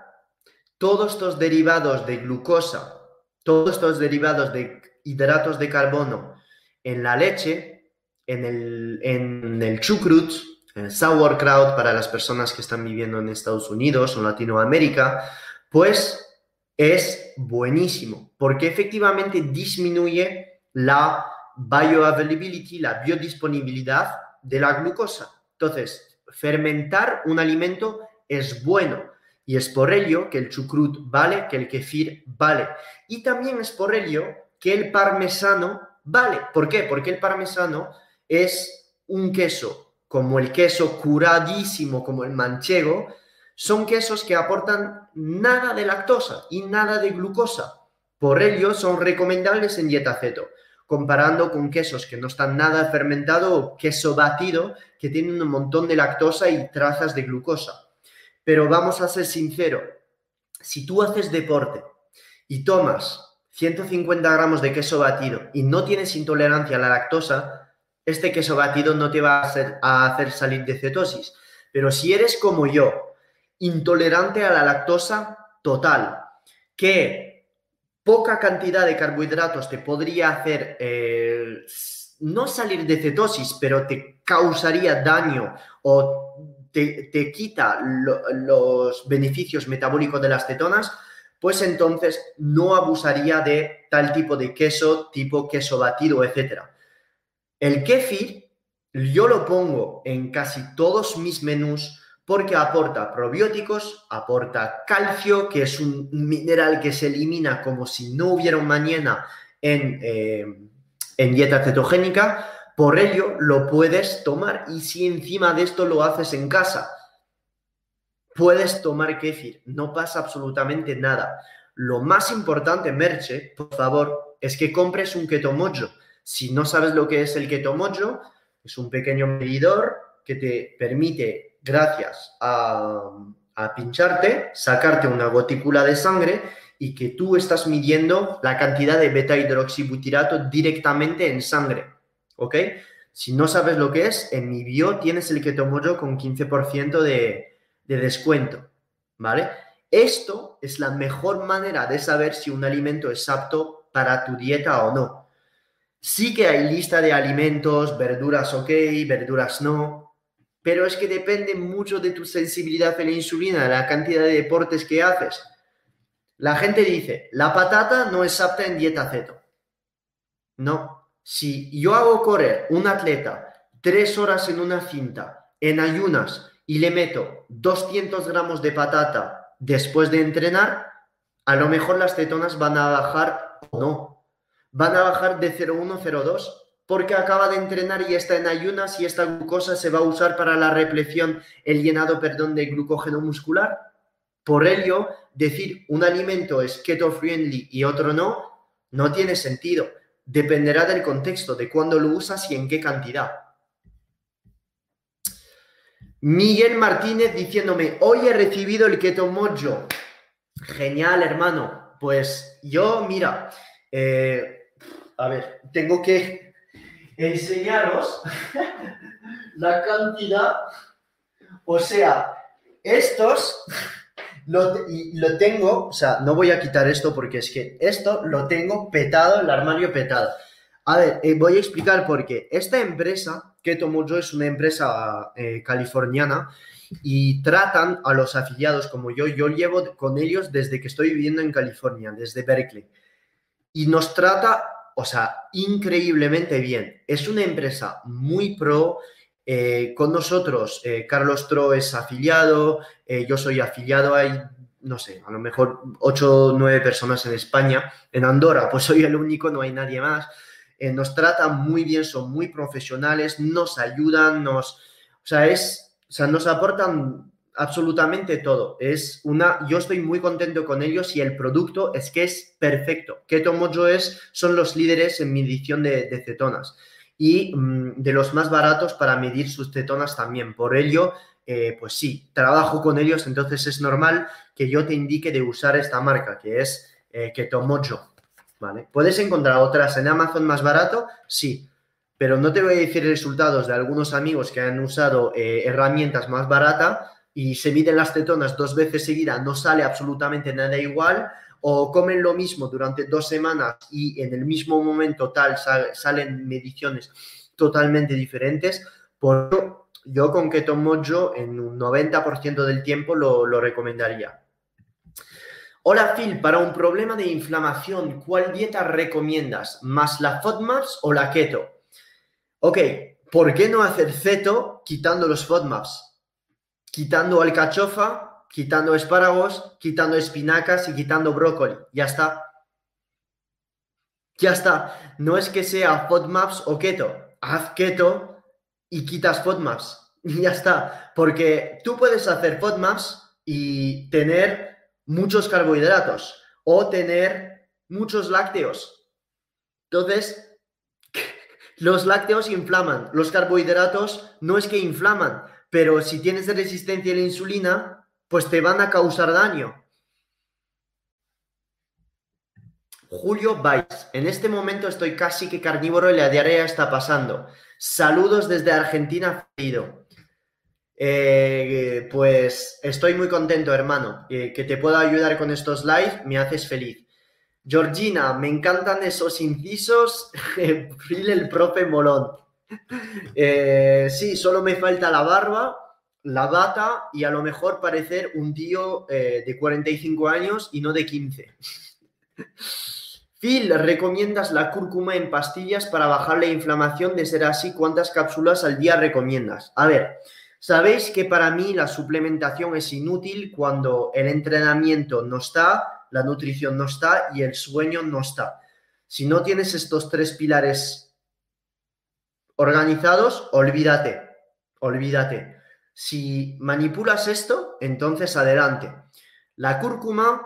S2: todos estos derivados de glucosa, todos estos derivados de hidratos de carbono en la leche en el, en el chucrut, el sauerkraut para las personas que están viviendo en Estados Unidos o Latinoamérica, pues es buenísimo porque efectivamente disminuye la bioavailability, la biodisponibilidad de la glucosa. Entonces, fermentar un alimento es bueno y es por ello que el chucrut vale, que el kefir vale. Y también es por ello que el parmesano vale. ¿Por qué? Porque el parmesano es un queso como el queso curadísimo, como el manchego, son quesos que aportan nada de lactosa y nada de glucosa. Por ello, son recomendables en dieta ceto, comparando con quesos que no están nada fermentados o queso batido, que tienen un montón de lactosa y trazas de glucosa. Pero vamos a ser sinceros, si tú haces deporte y tomas 150 gramos de queso batido y no tienes intolerancia a la lactosa, este queso batido no te va a hacer salir de cetosis. Pero si eres como yo, intolerante a la lactosa total, que poca cantidad de carbohidratos te podría hacer eh, no salir de cetosis, pero te causaría daño o te, quita los beneficios metabólicos de las cetonas, pues entonces no abusaría de tal tipo de queso, tipo queso batido, etcétera. El kefir yo lo pongo en casi todos mis menús porque aporta probióticos, aporta calcio, que es un mineral que se elimina como si no hubiera un mañana en, eh, en dieta cetogénica. Por ello lo puedes tomar y si encima de esto lo haces en casa, puedes tomar kefir, no pasa absolutamente nada. Lo más importante, Merche, por favor, es que compres un keto si no sabes lo que es el keto mojo, es un pequeño medidor que te permite, gracias a, pincharte, sacarte una gotícula de sangre y que tú estás midiendo la cantidad de beta hidroxibutirato directamente en sangre. ¿Ok? Si no sabes lo que es, en mi bio tienes el keto mojo con 15% de, de descuento. ¿Vale? Esto es la mejor manera de saber si un alimento es apto para tu dieta o no. Sí que hay lista de alimentos, verduras ok, verduras no, pero es que depende mucho de tu sensibilidad a la insulina, la cantidad de deportes que haces. La gente dice, la patata no es apta en dieta ceto. No, si yo hago correr un atleta tres horas en una cinta, en ayunas, y le meto 200 gramos de patata después de entrenar, a lo mejor las cetonas van a bajar o no van a bajar de 0,1 porque acaba de entrenar y está en ayunas y esta glucosa se va a usar para la repleción, el llenado, perdón, de glucógeno muscular. Por ello, decir un alimento es keto friendly y otro no, no tiene sentido. Dependerá del contexto, de cuándo lo usas y en qué cantidad. Miguel Martínez diciéndome, hoy he recibido el keto mojo. Genial, hermano. Pues yo, mira, eh, a ver, tengo que enseñaros la cantidad, o sea, estos lo, lo, tengo, o sea, no voy a quitar esto porque es que esto lo tengo petado, el armario petado. A ver, eh, voy a explicar por qué. Esta empresa, que tomo yo, es una empresa eh, californiana y tratan a los afiliados como yo. Yo llevo con ellos desde que estoy viviendo en California, desde Berkeley. Y nos trata, o sea, increíblemente bien. Es una empresa muy pro. Eh, con nosotros, eh, Carlos Tro es afiliado, eh, yo soy afiliado, hay, no sé, a lo mejor 8 o 9 personas en España. En Andorra, pues soy el único, no hay nadie más. nos tratan muy bien, son muy profesionales, nos ayudan, nos... O sea, es, o sea, nos aportan absolutamente todo. Es una, yo estoy muy contento con ellos y el producto es que es perfecto. Keto Mojo es, son los líderes en medición de, de cetonas y mm, de los más baratos para medir sus cetonas también. Por ello, eh, pues sí, trabajo con ellos, entonces es normal que yo te indique de usar esta marca, que es eh, Keto Mojo. ¿vale? ¿Puedes encontrar otras en Amazon más barato? Sí, pero no te voy a decir resultados de algunos amigos que han usado eh, herramientas más baratas y se miden las cetonas dos veces seguidas, no sale absolutamente nada igual, o comen lo mismo durante dos semanas y en el mismo momento tal salen mediciones totalmente diferentes. Por yo con Keto Mojo en un 90% del tiempo lo, lo recomendaría. Hola Phil, para un problema de inflamación, ¿cuál dieta recomiendas? ¿Más la FODMAPs o la keto? Ok, ¿por qué no hacer ceto quitando los FODMAPs? Quitando alcachofa, quitando espárragos, quitando espinacas y quitando brócoli. Ya está. Ya está. No es que sea FODMAPs o keto. Haz keto y quitas FODMAPs. Ya está. Porque tú puedes hacer FODMAPs y tener muchos carbohidratos o tener muchos lácteos. Entonces, los lácteos inflaman. Los carbohidratos no es que inflaman, pero si tienes resistencia a la insulina, pues te van a causar daño. Julio Baez, en este momento estoy casi que carnívoro y la diarrea está pasando. Saludos desde Argentina, eh, pues estoy muy contento, hermano. que te pueda ayudar con estos live, me haces feliz. Georgina, me encantan esos incisos. el profe Molón. Eh, sí, solo me falta la barba, la bata y a lo mejor parecer un tío eh, de 45 años y no de 15. Phil, ¿recomiendas la cúrcuma en pastillas para bajar la inflamación? De ser así, ¿cuántas cápsulas al día recomiendas? A ver, sabéis que para mí la suplementación es inútil cuando el entrenamiento no está, la nutrición no está y el sueño no está. Si no tienes estos tres pilares organizados, olvídate, olvídate. Si manipulas esto, entonces adelante. La cúrcuma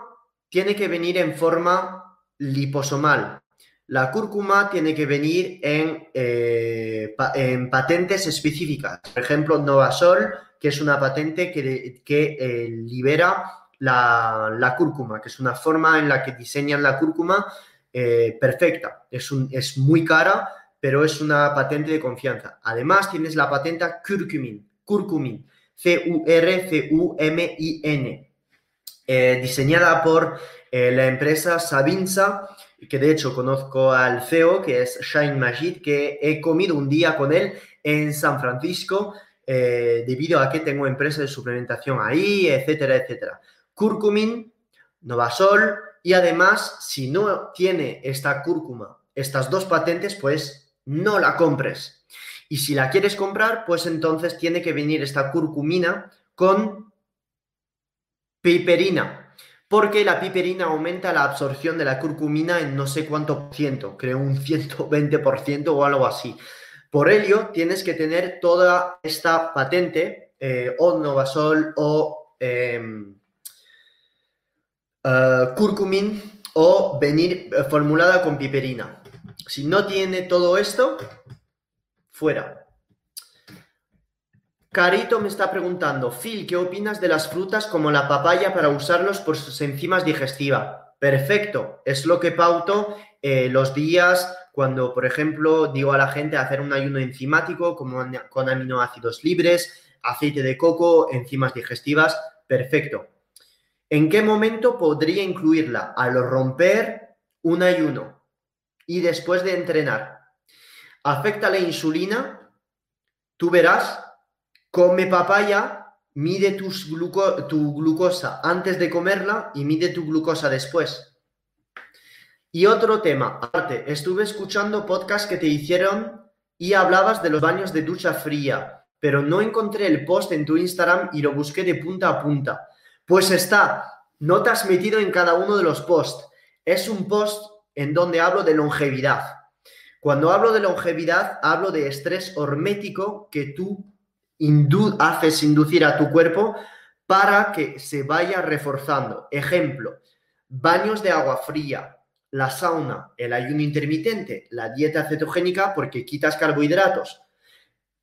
S2: tiene que venir en forma liposomal. La cúrcuma tiene que venir en, eh, en patentes específicas. Por ejemplo, Novasol, que es una patente que, que eh, libera la, cúrcuma, que es una forma en la que diseñan la cúrcuma eh, perfecta. Es, un, es muy cara, pero es una patente de confianza. Además, tienes la patente curcumin, curcumin, C-U-R-C-U-M-I-N, eh, diseñada por eh, la empresa Sabinsa, que de hecho conozco al CEO, que es Shine Majid, que he comido un día con él en San Francisco, eh, debido a que tengo empresa de suplementación ahí, etcétera, etcétera. Curcumin, Novasol, y además, si no tiene esta cúrcuma, estas dos patentes, pues no la compres. Y si la quieres comprar, pues entonces tiene que venir esta curcumina con piperina, porque la piperina aumenta la absorción de la curcumina en no sé cuánto por ciento, creo un 120% o algo así. Por ello, tienes que tener toda esta patente, eh, o Novasol, o em, eh, curcumin, o venir eh, formulada con piperina. Si no tiene todo esto, fuera. Carito me está preguntando, Phil, ¿qué opinas de las frutas como la papaya para usarlos por sus enzimas digestivas? Perfecto, es lo que pauto eh, los días cuando, por ejemplo, digo a la gente hacer un ayuno enzimático como con aminoácidos libres, aceite de coco, enzimas digestivas, perfecto. ¿En qué momento podría incluirla? Al romper un ayuno y después de entrenar. Afecta la insulina, tú verás, come papaya mide tu glucosa antes de comerla y mide tu glucosa después. Y otro tema, aparte, estuve escuchando podcasts que te hicieron y hablabas de los baños de ducha fría, pero no encontré el post en tu Instagram y lo busqué de punta a punta. Pues está, no te has metido en cada uno de los posts. Es un post en donde hablo de longevidad. Cuando hablo de longevidad, hablo de estrés hormético que tú haces inducir a tu cuerpo para que se vaya reforzando. Ejemplo, baños de agua fría, la sauna, el ayuno intermitente, la dieta cetogénica porque quitas carbohidratos,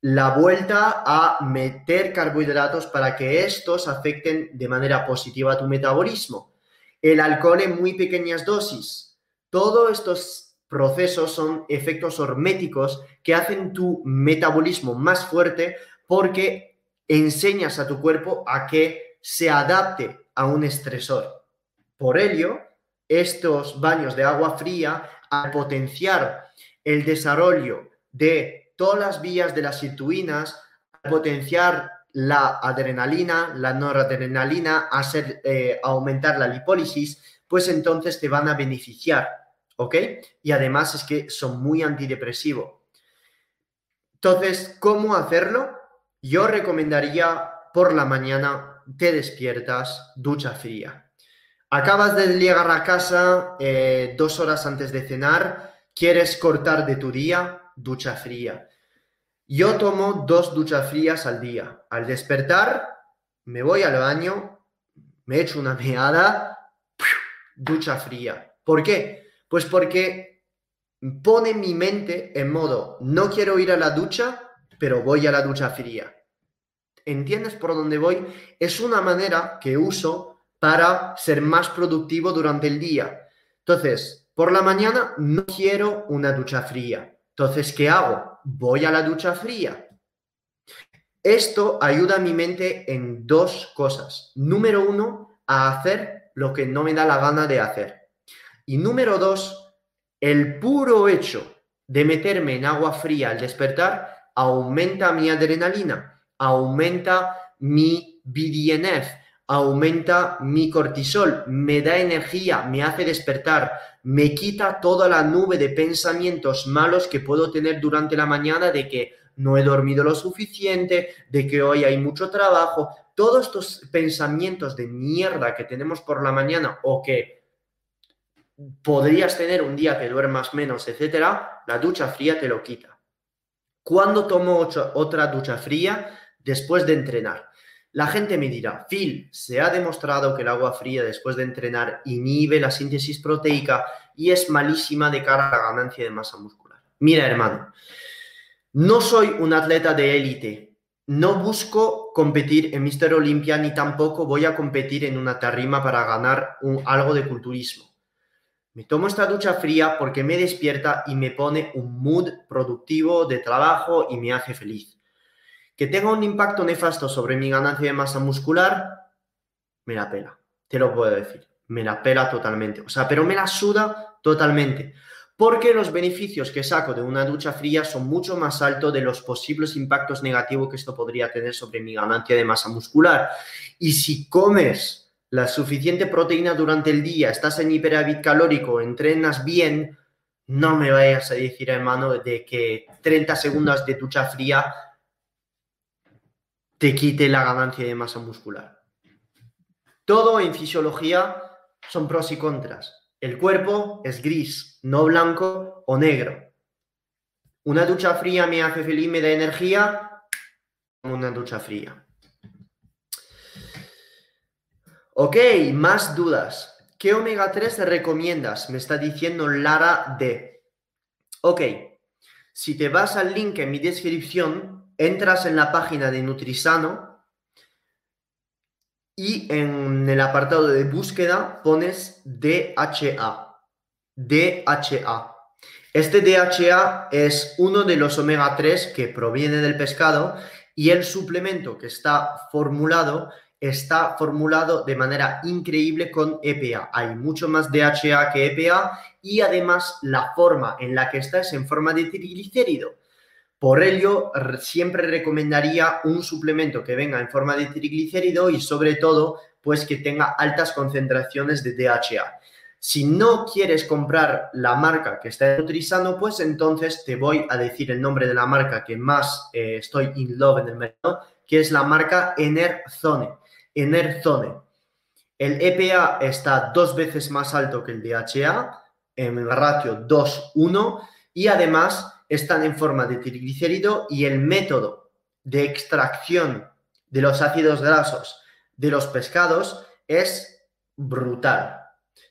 S2: la vuelta a meter carbohidratos para que estos afecten de manera positiva a tu metabolismo, el alcohol en muy pequeñas dosis. Todos estos procesos son efectos horméticos que hacen tu metabolismo más fuerte porque enseñas a tu cuerpo a que se adapte a un estresor. Por ello, estos baños de agua fría, al potenciar el desarrollo de todas las vías de las sirtuinas, al potenciar la adrenalina, la noradrenalina, hacer eh, aumentar la lipólisis, pues entonces te van a beneficiar, ¿ok? Y además es que son muy antidepresivos. Entonces, ¿cómo hacerlo? Yo recomendaría por la mañana, te despiertas, ducha fría. Acabas de llegar a casa eh, dos horas antes de cenar, quieres cortar de tu día, ducha fría. Yo tomo dos duchas frías al día. Al despertar, me voy al baño, me echo una meada, ducha fría. ¿Por qué? Pues porque pone mi mente en modo, no quiero ir a la ducha, pero voy a la ducha fría. ¿Entiendes por dónde voy? Es una manera que uso para ser más productivo durante el día. Entonces, por la mañana no quiero una ducha fría. Entonces, ¿qué hago? Voy a la ducha fría. Esto ayuda a mi mente en dos cosas. Número uno, a hacer lo que no me da la gana de hacer. Y número dos, el puro hecho de meterme en agua fría al despertar aumenta mi adrenalina, aumenta mi BDNF, aumenta mi cortisol, me da energía, me hace despertar, me quita toda la nube de pensamientos malos que puedo tener durante la mañana de que no he dormido lo suficiente, de que hoy hay mucho trabajo, todos estos pensamientos de mierda que tenemos por la mañana o que podrías tener un día que duermas menos, etcétera, la ducha fría te lo quita. ¿Cuándo tomo otra ducha fría? Después de entrenar. La gente me dirá, Phil, se ha demostrado que el agua fría después de entrenar inhibe la síntesis proteica y es malísima de cara a la ganancia de masa muscular. Mira, hermano, no soy un atleta de élite, no busco competir en Mister Olympia ni tampoco voy a competir en una tarrima para ganar algo de culturismo. Me tomo esta ducha fría porque me despierta y me pone un mood productivo de trabajo y me hace feliz. Que tenga un impacto nefasto sobre mi ganancia de masa muscular, me la pela. Te lo puedo decir. Me la pela totalmente. O sea, pero me la suda totalmente. Porque los beneficios que saco de una ducha fría son mucho más altos de los posibles impactos negativos que esto podría tener sobre mi ganancia de masa muscular. Y si comes la suficiente proteína durante el día, estás en hiperávit calórico, entrenas bien, no me vayas a decir, hermano, de que 30 segundos de ducha fría te quite la ganancia de masa muscular. Todo en fisiología son pros y contras. El cuerpo es gris, no blanco o negro. Una ducha fría me hace feliz, me da energía, una ducha fría. Ok, más dudas. ¿Qué omega 3 recomiendas? Me está diciendo Lara D. Ok, si te vas al link en mi descripción, entras en la página de Nutrisano y en el apartado de búsqueda pones DHA. DHA. Este DHA es uno de los omega 3 que proviene del pescado y el suplemento que está formulado está formulado de manera increíble con EPA. Hay mucho más DHA que EPA y además la forma en la que está es en forma de triglicérido. Por ello, siempre recomendaría un suplemento que venga en forma de triglicérido y sobre todo, pues que tenga altas concentraciones de DHA. Si no quieres comprar la marca que está utilizando, pues entonces te voy a decir el nombre de la marca que más eh, estoy in love en el mercado, que es la marca Enerzone. Enerzone. El EPA está dos veces más alto que el DHA, en el ratio 2-1, y además están en forma de triglicérido y el método de extracción de los ácidos grasos de los pescados es brutal.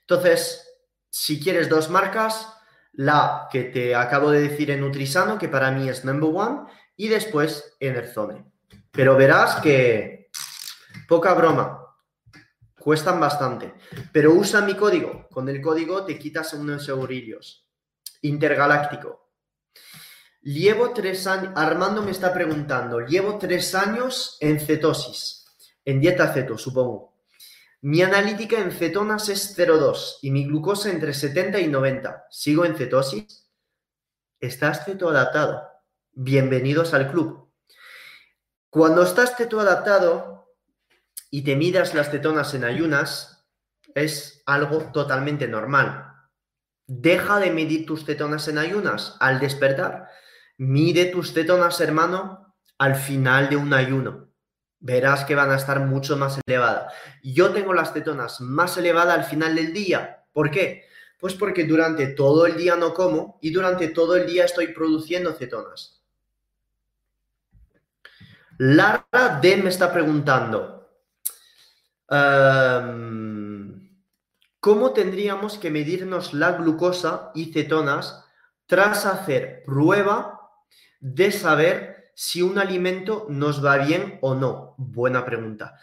S2: Entonces, si quieres dos marcas, la que te acabo de decir en Nutrisano, que para mí es number one, y después Enerzone. Pero verás que poca broma, cuestan bastante. Pero usa mi código. Con el código te quitas unos eurillos. Intergaláctico. Llevo tres años, Armando me está preguntando, llevo tres años en cetosis, en dieta ceto, supongo. Mi analítica en cetonas es 0,2 y mi glucosa entre 70 y 90. ¿Sigo en cetosis? Estás cetoadaptado. Bienvenidos al club. Cuando estás cetoadaptado y te midas las cetonas en ayunas, es algo totalmente normal. Deja de medir tus cetonas en ayunas al despertar Mide tus cetonas, hermano, al final de un ayuno. Verás que van a estar mucho más elevadas. Yo tengo las cetonas más elevadas al final del día. ¿Por qué? Pues porque durante todo el día no como y durante todo el día estoy produciendo cetonas. Lara D me está preguntando, ¿cómo tendríamos que medirnos la glucosa y cetonas tras hacer prueba de saber si un alimento nos va bien o no? Buena pregunta.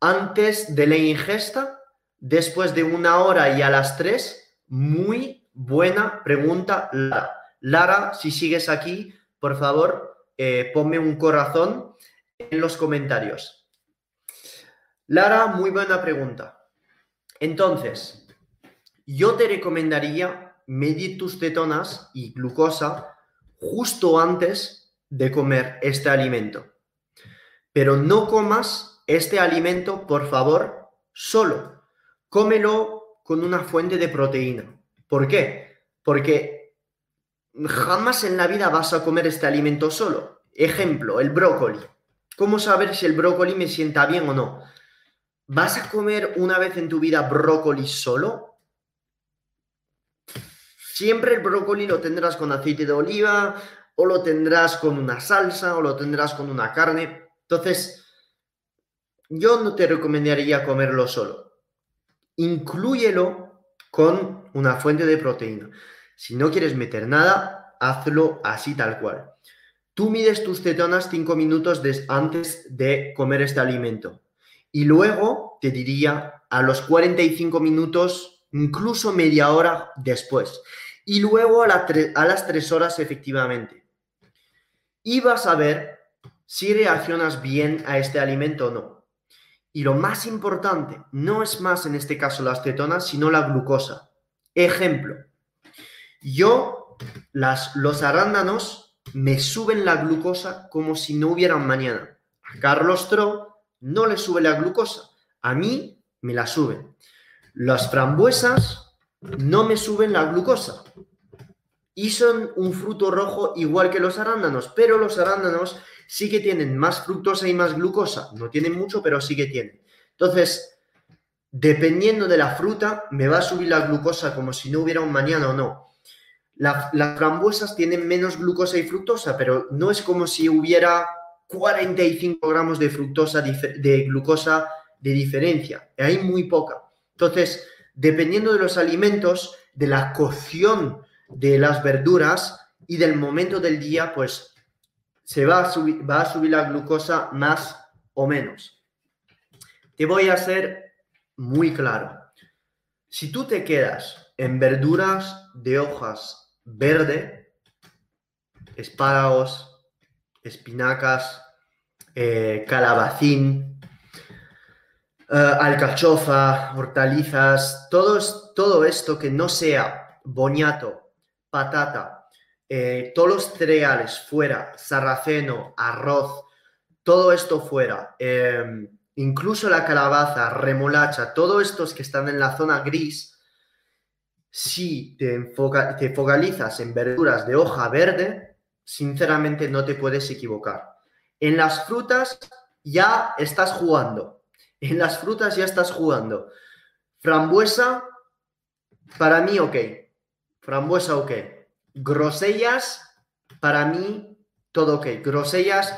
S2: Antes de la ingesta, después de una hora y a las tres, muy buena pregunta, Lara. Lara, si sigues aquí, por favor, eh, ponme un corazón en los comentarios. Lara, muy buena pregunta. Entonces, yo te recomendaría medir tus cetonas y glucosa justo antes de comer este alimento. Pero no comas este alimento, por favor, solo. Cómelo con una fuente de proteína. ¿Por qué? Porque jamás en la vida vas a comer este alimento solo. Ejemplo, el brócoli. ¿Cómo saber si el brócoli me sienta bien o no? ¿Vas a comer una vez en tu vida brócoli solo? Siempre el brócoli lo tendrás con aceite de oliva, o lo tendrás con una salsa, o lo tendrás con una carne. Entonces, yo no te recomendaría comerlo solo. Inclúyelo con una fuente de proteína. Si no quieres meter nada, hazlo así tal cual. Tú mides tus cetonas 5 minutos antes de comer este alimento. Y luego te diría a los 45 minutos, incluso media hora después y luego a, las tres horas efectivamente. Y vas a ver si reaccionas bien a este alimento o no. Y lo más importante, no es más en este caso las cetonas, sino la glucosa. Ejemplo, yo, las, los arándanos me suben la glucosa como si no hubieran mañana. Carlos Tro no le sube la glucosa, a mí me la suben. Las frambuesas no me suben la glucosa. Y son un fruto rojo igual que los arándanos, pero los arándanos sí que tienen más fructosa y más glucosa. No tienen mucho, pero sí que tienen. Entonces, dependiendo de la fruta, me va a subir la glucosa como si no hubiera un mañana o no. las frambuesas tienen menos glucosa y fructosa, pero no es como si hubiera 45 gramos de fructosa, de glucosa de diferencia. Hay muy poca. Entonces, dependiendo de los alimentos, de la cocción de las verduras y del momento del día, pues se va a subir, la glucosa más o menos. Te voy a ser muy claro. Si tú te quedas en verduras de hojas verde, espárragos, espinacas, eh, calabacín, eh, alcachofa, hortalizas, todo, todo esto que no sea boñato, patata, eh, todos los cereales fuera, sarraceno, arroz, todo esto fuera, em, incluso la calabaza, remolacha, todos estos que están en la zona gris, si te, te focalizas en verduras de hoja verde, sinceramente no te puedes equivocar. En las frutas ya estás jugando. En las frutas ya estás jugando. Frambuesa, para mí, ok. Frambuesa, ok. Grosellas, para mí, todo ok. Grosellas,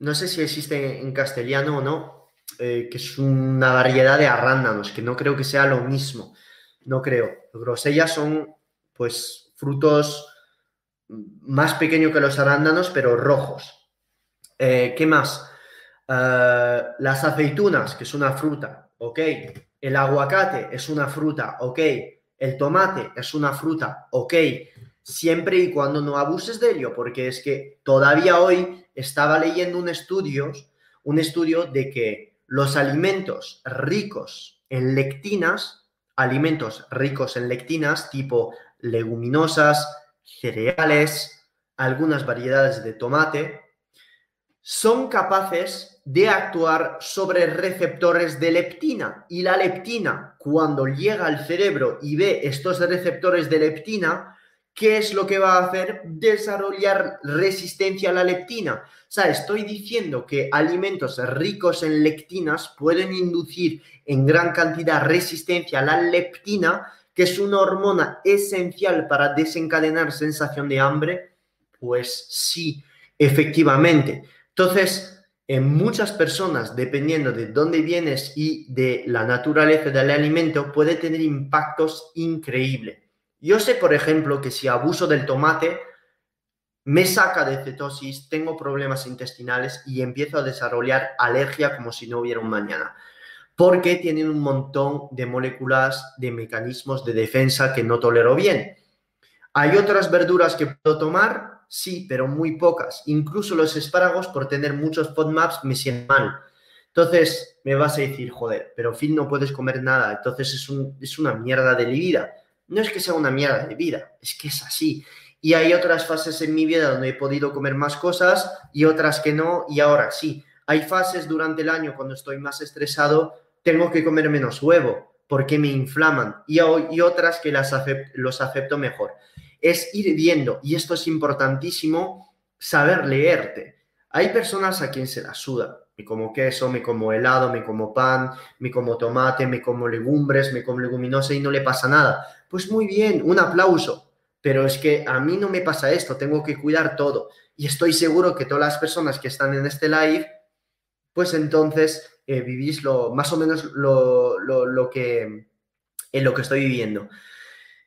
S2: no sé si existe en castellano o no, eh, que es una variedad de arándanos, que no creo que sea lo mismo. No creo. Grosellas son, pues, frutos más pequeños que los arándanos, pero rojos. Eh, ¿Qué más? Eh, las aceitunas, que es una fruta, ok. El aguacate es una fruta, ok. El tomate es una fruta, ok. Siempre y cuando no abuses de ello, porque es que todavía hoy estaba leyendo un estudio, un estudio de que los alimentos ricos en lectinas, alimentos ricos en lectinas, tipo leguminosas, cereales, algunas variedades de tomate, son capaces de actuar sobre receptores de leptina. Y la leptina, cuando llega al cerebro y ve estos receptores de leptina, ¿qué es lo que va a hacer? Desarrollar resistencia a la leptina. O sea, estoy diciendo que alimentos ricos en lectinas pueden inducir en gran cantidad resistencia a la leptina, que es una hormona esencial para desencadenar sensación de hambre. Pues sí, efectivamente. Entonces, en muchas personas, dependiendo de dónde vienes y de la naturaleza del alimento, puede tener impactos increíbles. Yo sé, por ejemplo, que si abuso del tomate, me saca de cetosis, tengo problemas intestinales y empiezo a desarrollar alergia como si no hubiera un mañana, porque tienen un montón de moléculas, de mecanismos de defensa que no tolero bien. Hay otras verduras que puedo tomar sí, pero muy pocas. Incluso los espárragos, por tener muchos FODMAPs, me sienten mal. Entonces me vas a decir, joder, pero fin no puedes comer nada, entonces es, es una mierda de vida. No es que sea una mierda de vida, es que es así. Y hay otras fases en mi vida donde he podido comer más cosas y otras que no, y ahora sí. Hay fases durante el año cuando estoy más estresado, tengo que comer menos huevo porque me inflaman y, otras que las los acepto mejor es ir viendo, y esto es importantísimo, saber leerte. Hay personas a quien se la suda. Me como queso, me como helado, me como pan, me como tomate, me como legumbres, me como leguminosa y no le pasa nada. Pues muy bien, un aplauso. Pero es que a mí no me pasa esto, tengo que cuidar todo. Y estoy seguro que todas las personas que están en este live, pues entonces eh, vivís lo, más o menos lo, lo, que, en lo que estoy viviendo.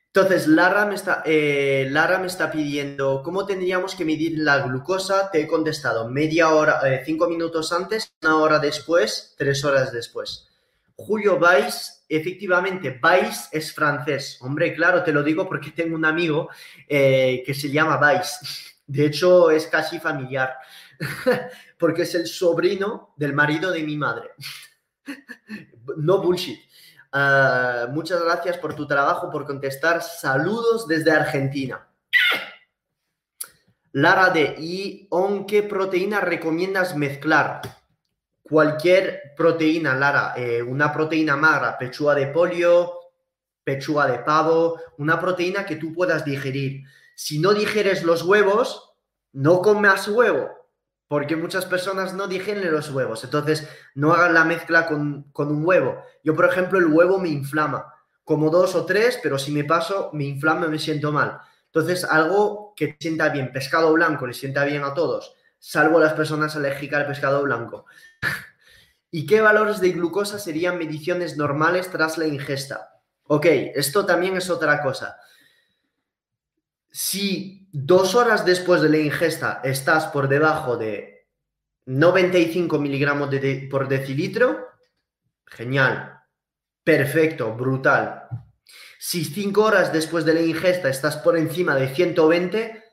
S2: Entonces, Lara me, está, eh, Lara me está pidiendo cómo tendríamos que medir la glucosa. Te he contestado media hora, eh, cinco minutos antes, una hora después, tres horas después. Julio Vais, efectivamente, Vais es francés. Hombre, claro, te lo digo porque tengo un amigo que se llama Vais. De hecho, es casi familiar, porque es el sobrino del marido de mi madre. no bullshit. Ah, muchas gracias por tu trabajo, por contestar. Saludos desde Argentina. Lara de ¿y con qué proteína recomiendas mezclar? Cualquier proteína, Lara. Eh, una proteína magra, pechuga de polio, pechuga de pavo, una proteína que tú puedas digerir. Si no digieres los huevos, no comas huevo porque muchas personas no digieren los huevos. Entonces, no hagan la mezcla con, un huevo. Yo, por ejemplo, el huevo me inflama. Como dos o tres, pero si me paso, me inflama y me siento mal. Entonces, algo que sienta bien, pescado blanco, le sienta bien a todos, salvo las personas alérgicas al pescado blanco. ¿Y qué valores de glucosa serían mediciones normales tras la ingesta? Ok, esto también es otra cosa. Si dos horas después de la ingesta estás por debajo de 95 miligramos por decilitro, genial, perfecto, brutal. Si cinco horas después de la ingesta estás por encima de 120,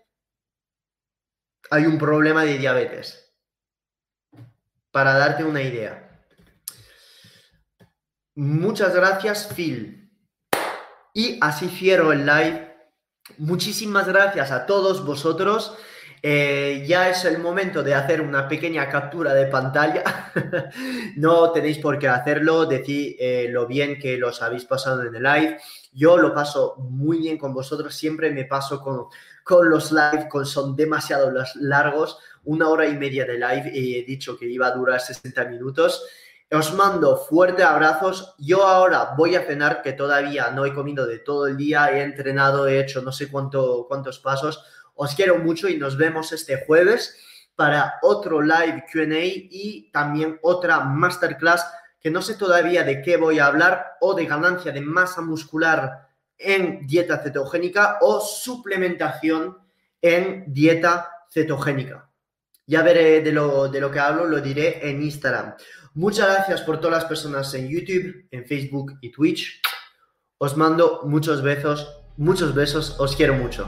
S2: hay un problema de diabetes. Para darte una idea. Muchas gracias, Phil. Y así cierro el live muchísimas gracias a todos vosotros. Eh, ya es el momento de hacer una pequeña captura de pantalla. no tenéis por qué hacerlo, decir eh, lo bien que los habéis pasado en el live. Yo lo paso muy bien con vosotros, siempre me paso con, con los live, con, son demasiado largos, una hora y media de live y he dicho que iba a durar 60 minutos. Os mando fuertes abrazos. Yo ahora voy a cenar, que todavía no he comido de todo el día, he entrenado, he hecho no sé cuánto, cuántos pasos. Os quiero mucho y nos vemos este jueves para otro live QA y también otra masterclass que no sé todavía de qué voy a hablar o de ganancia de masa muscular en dieta cetogénica o suplementación en dieta cetogénica. Ya veré de lo, de lo que hablo, lo diré en Instagram. Muchas gracias por todas las personas en YouTube, en Facebook y Twitch. Os mando muchos besos, muchos besos, os quiero mucho.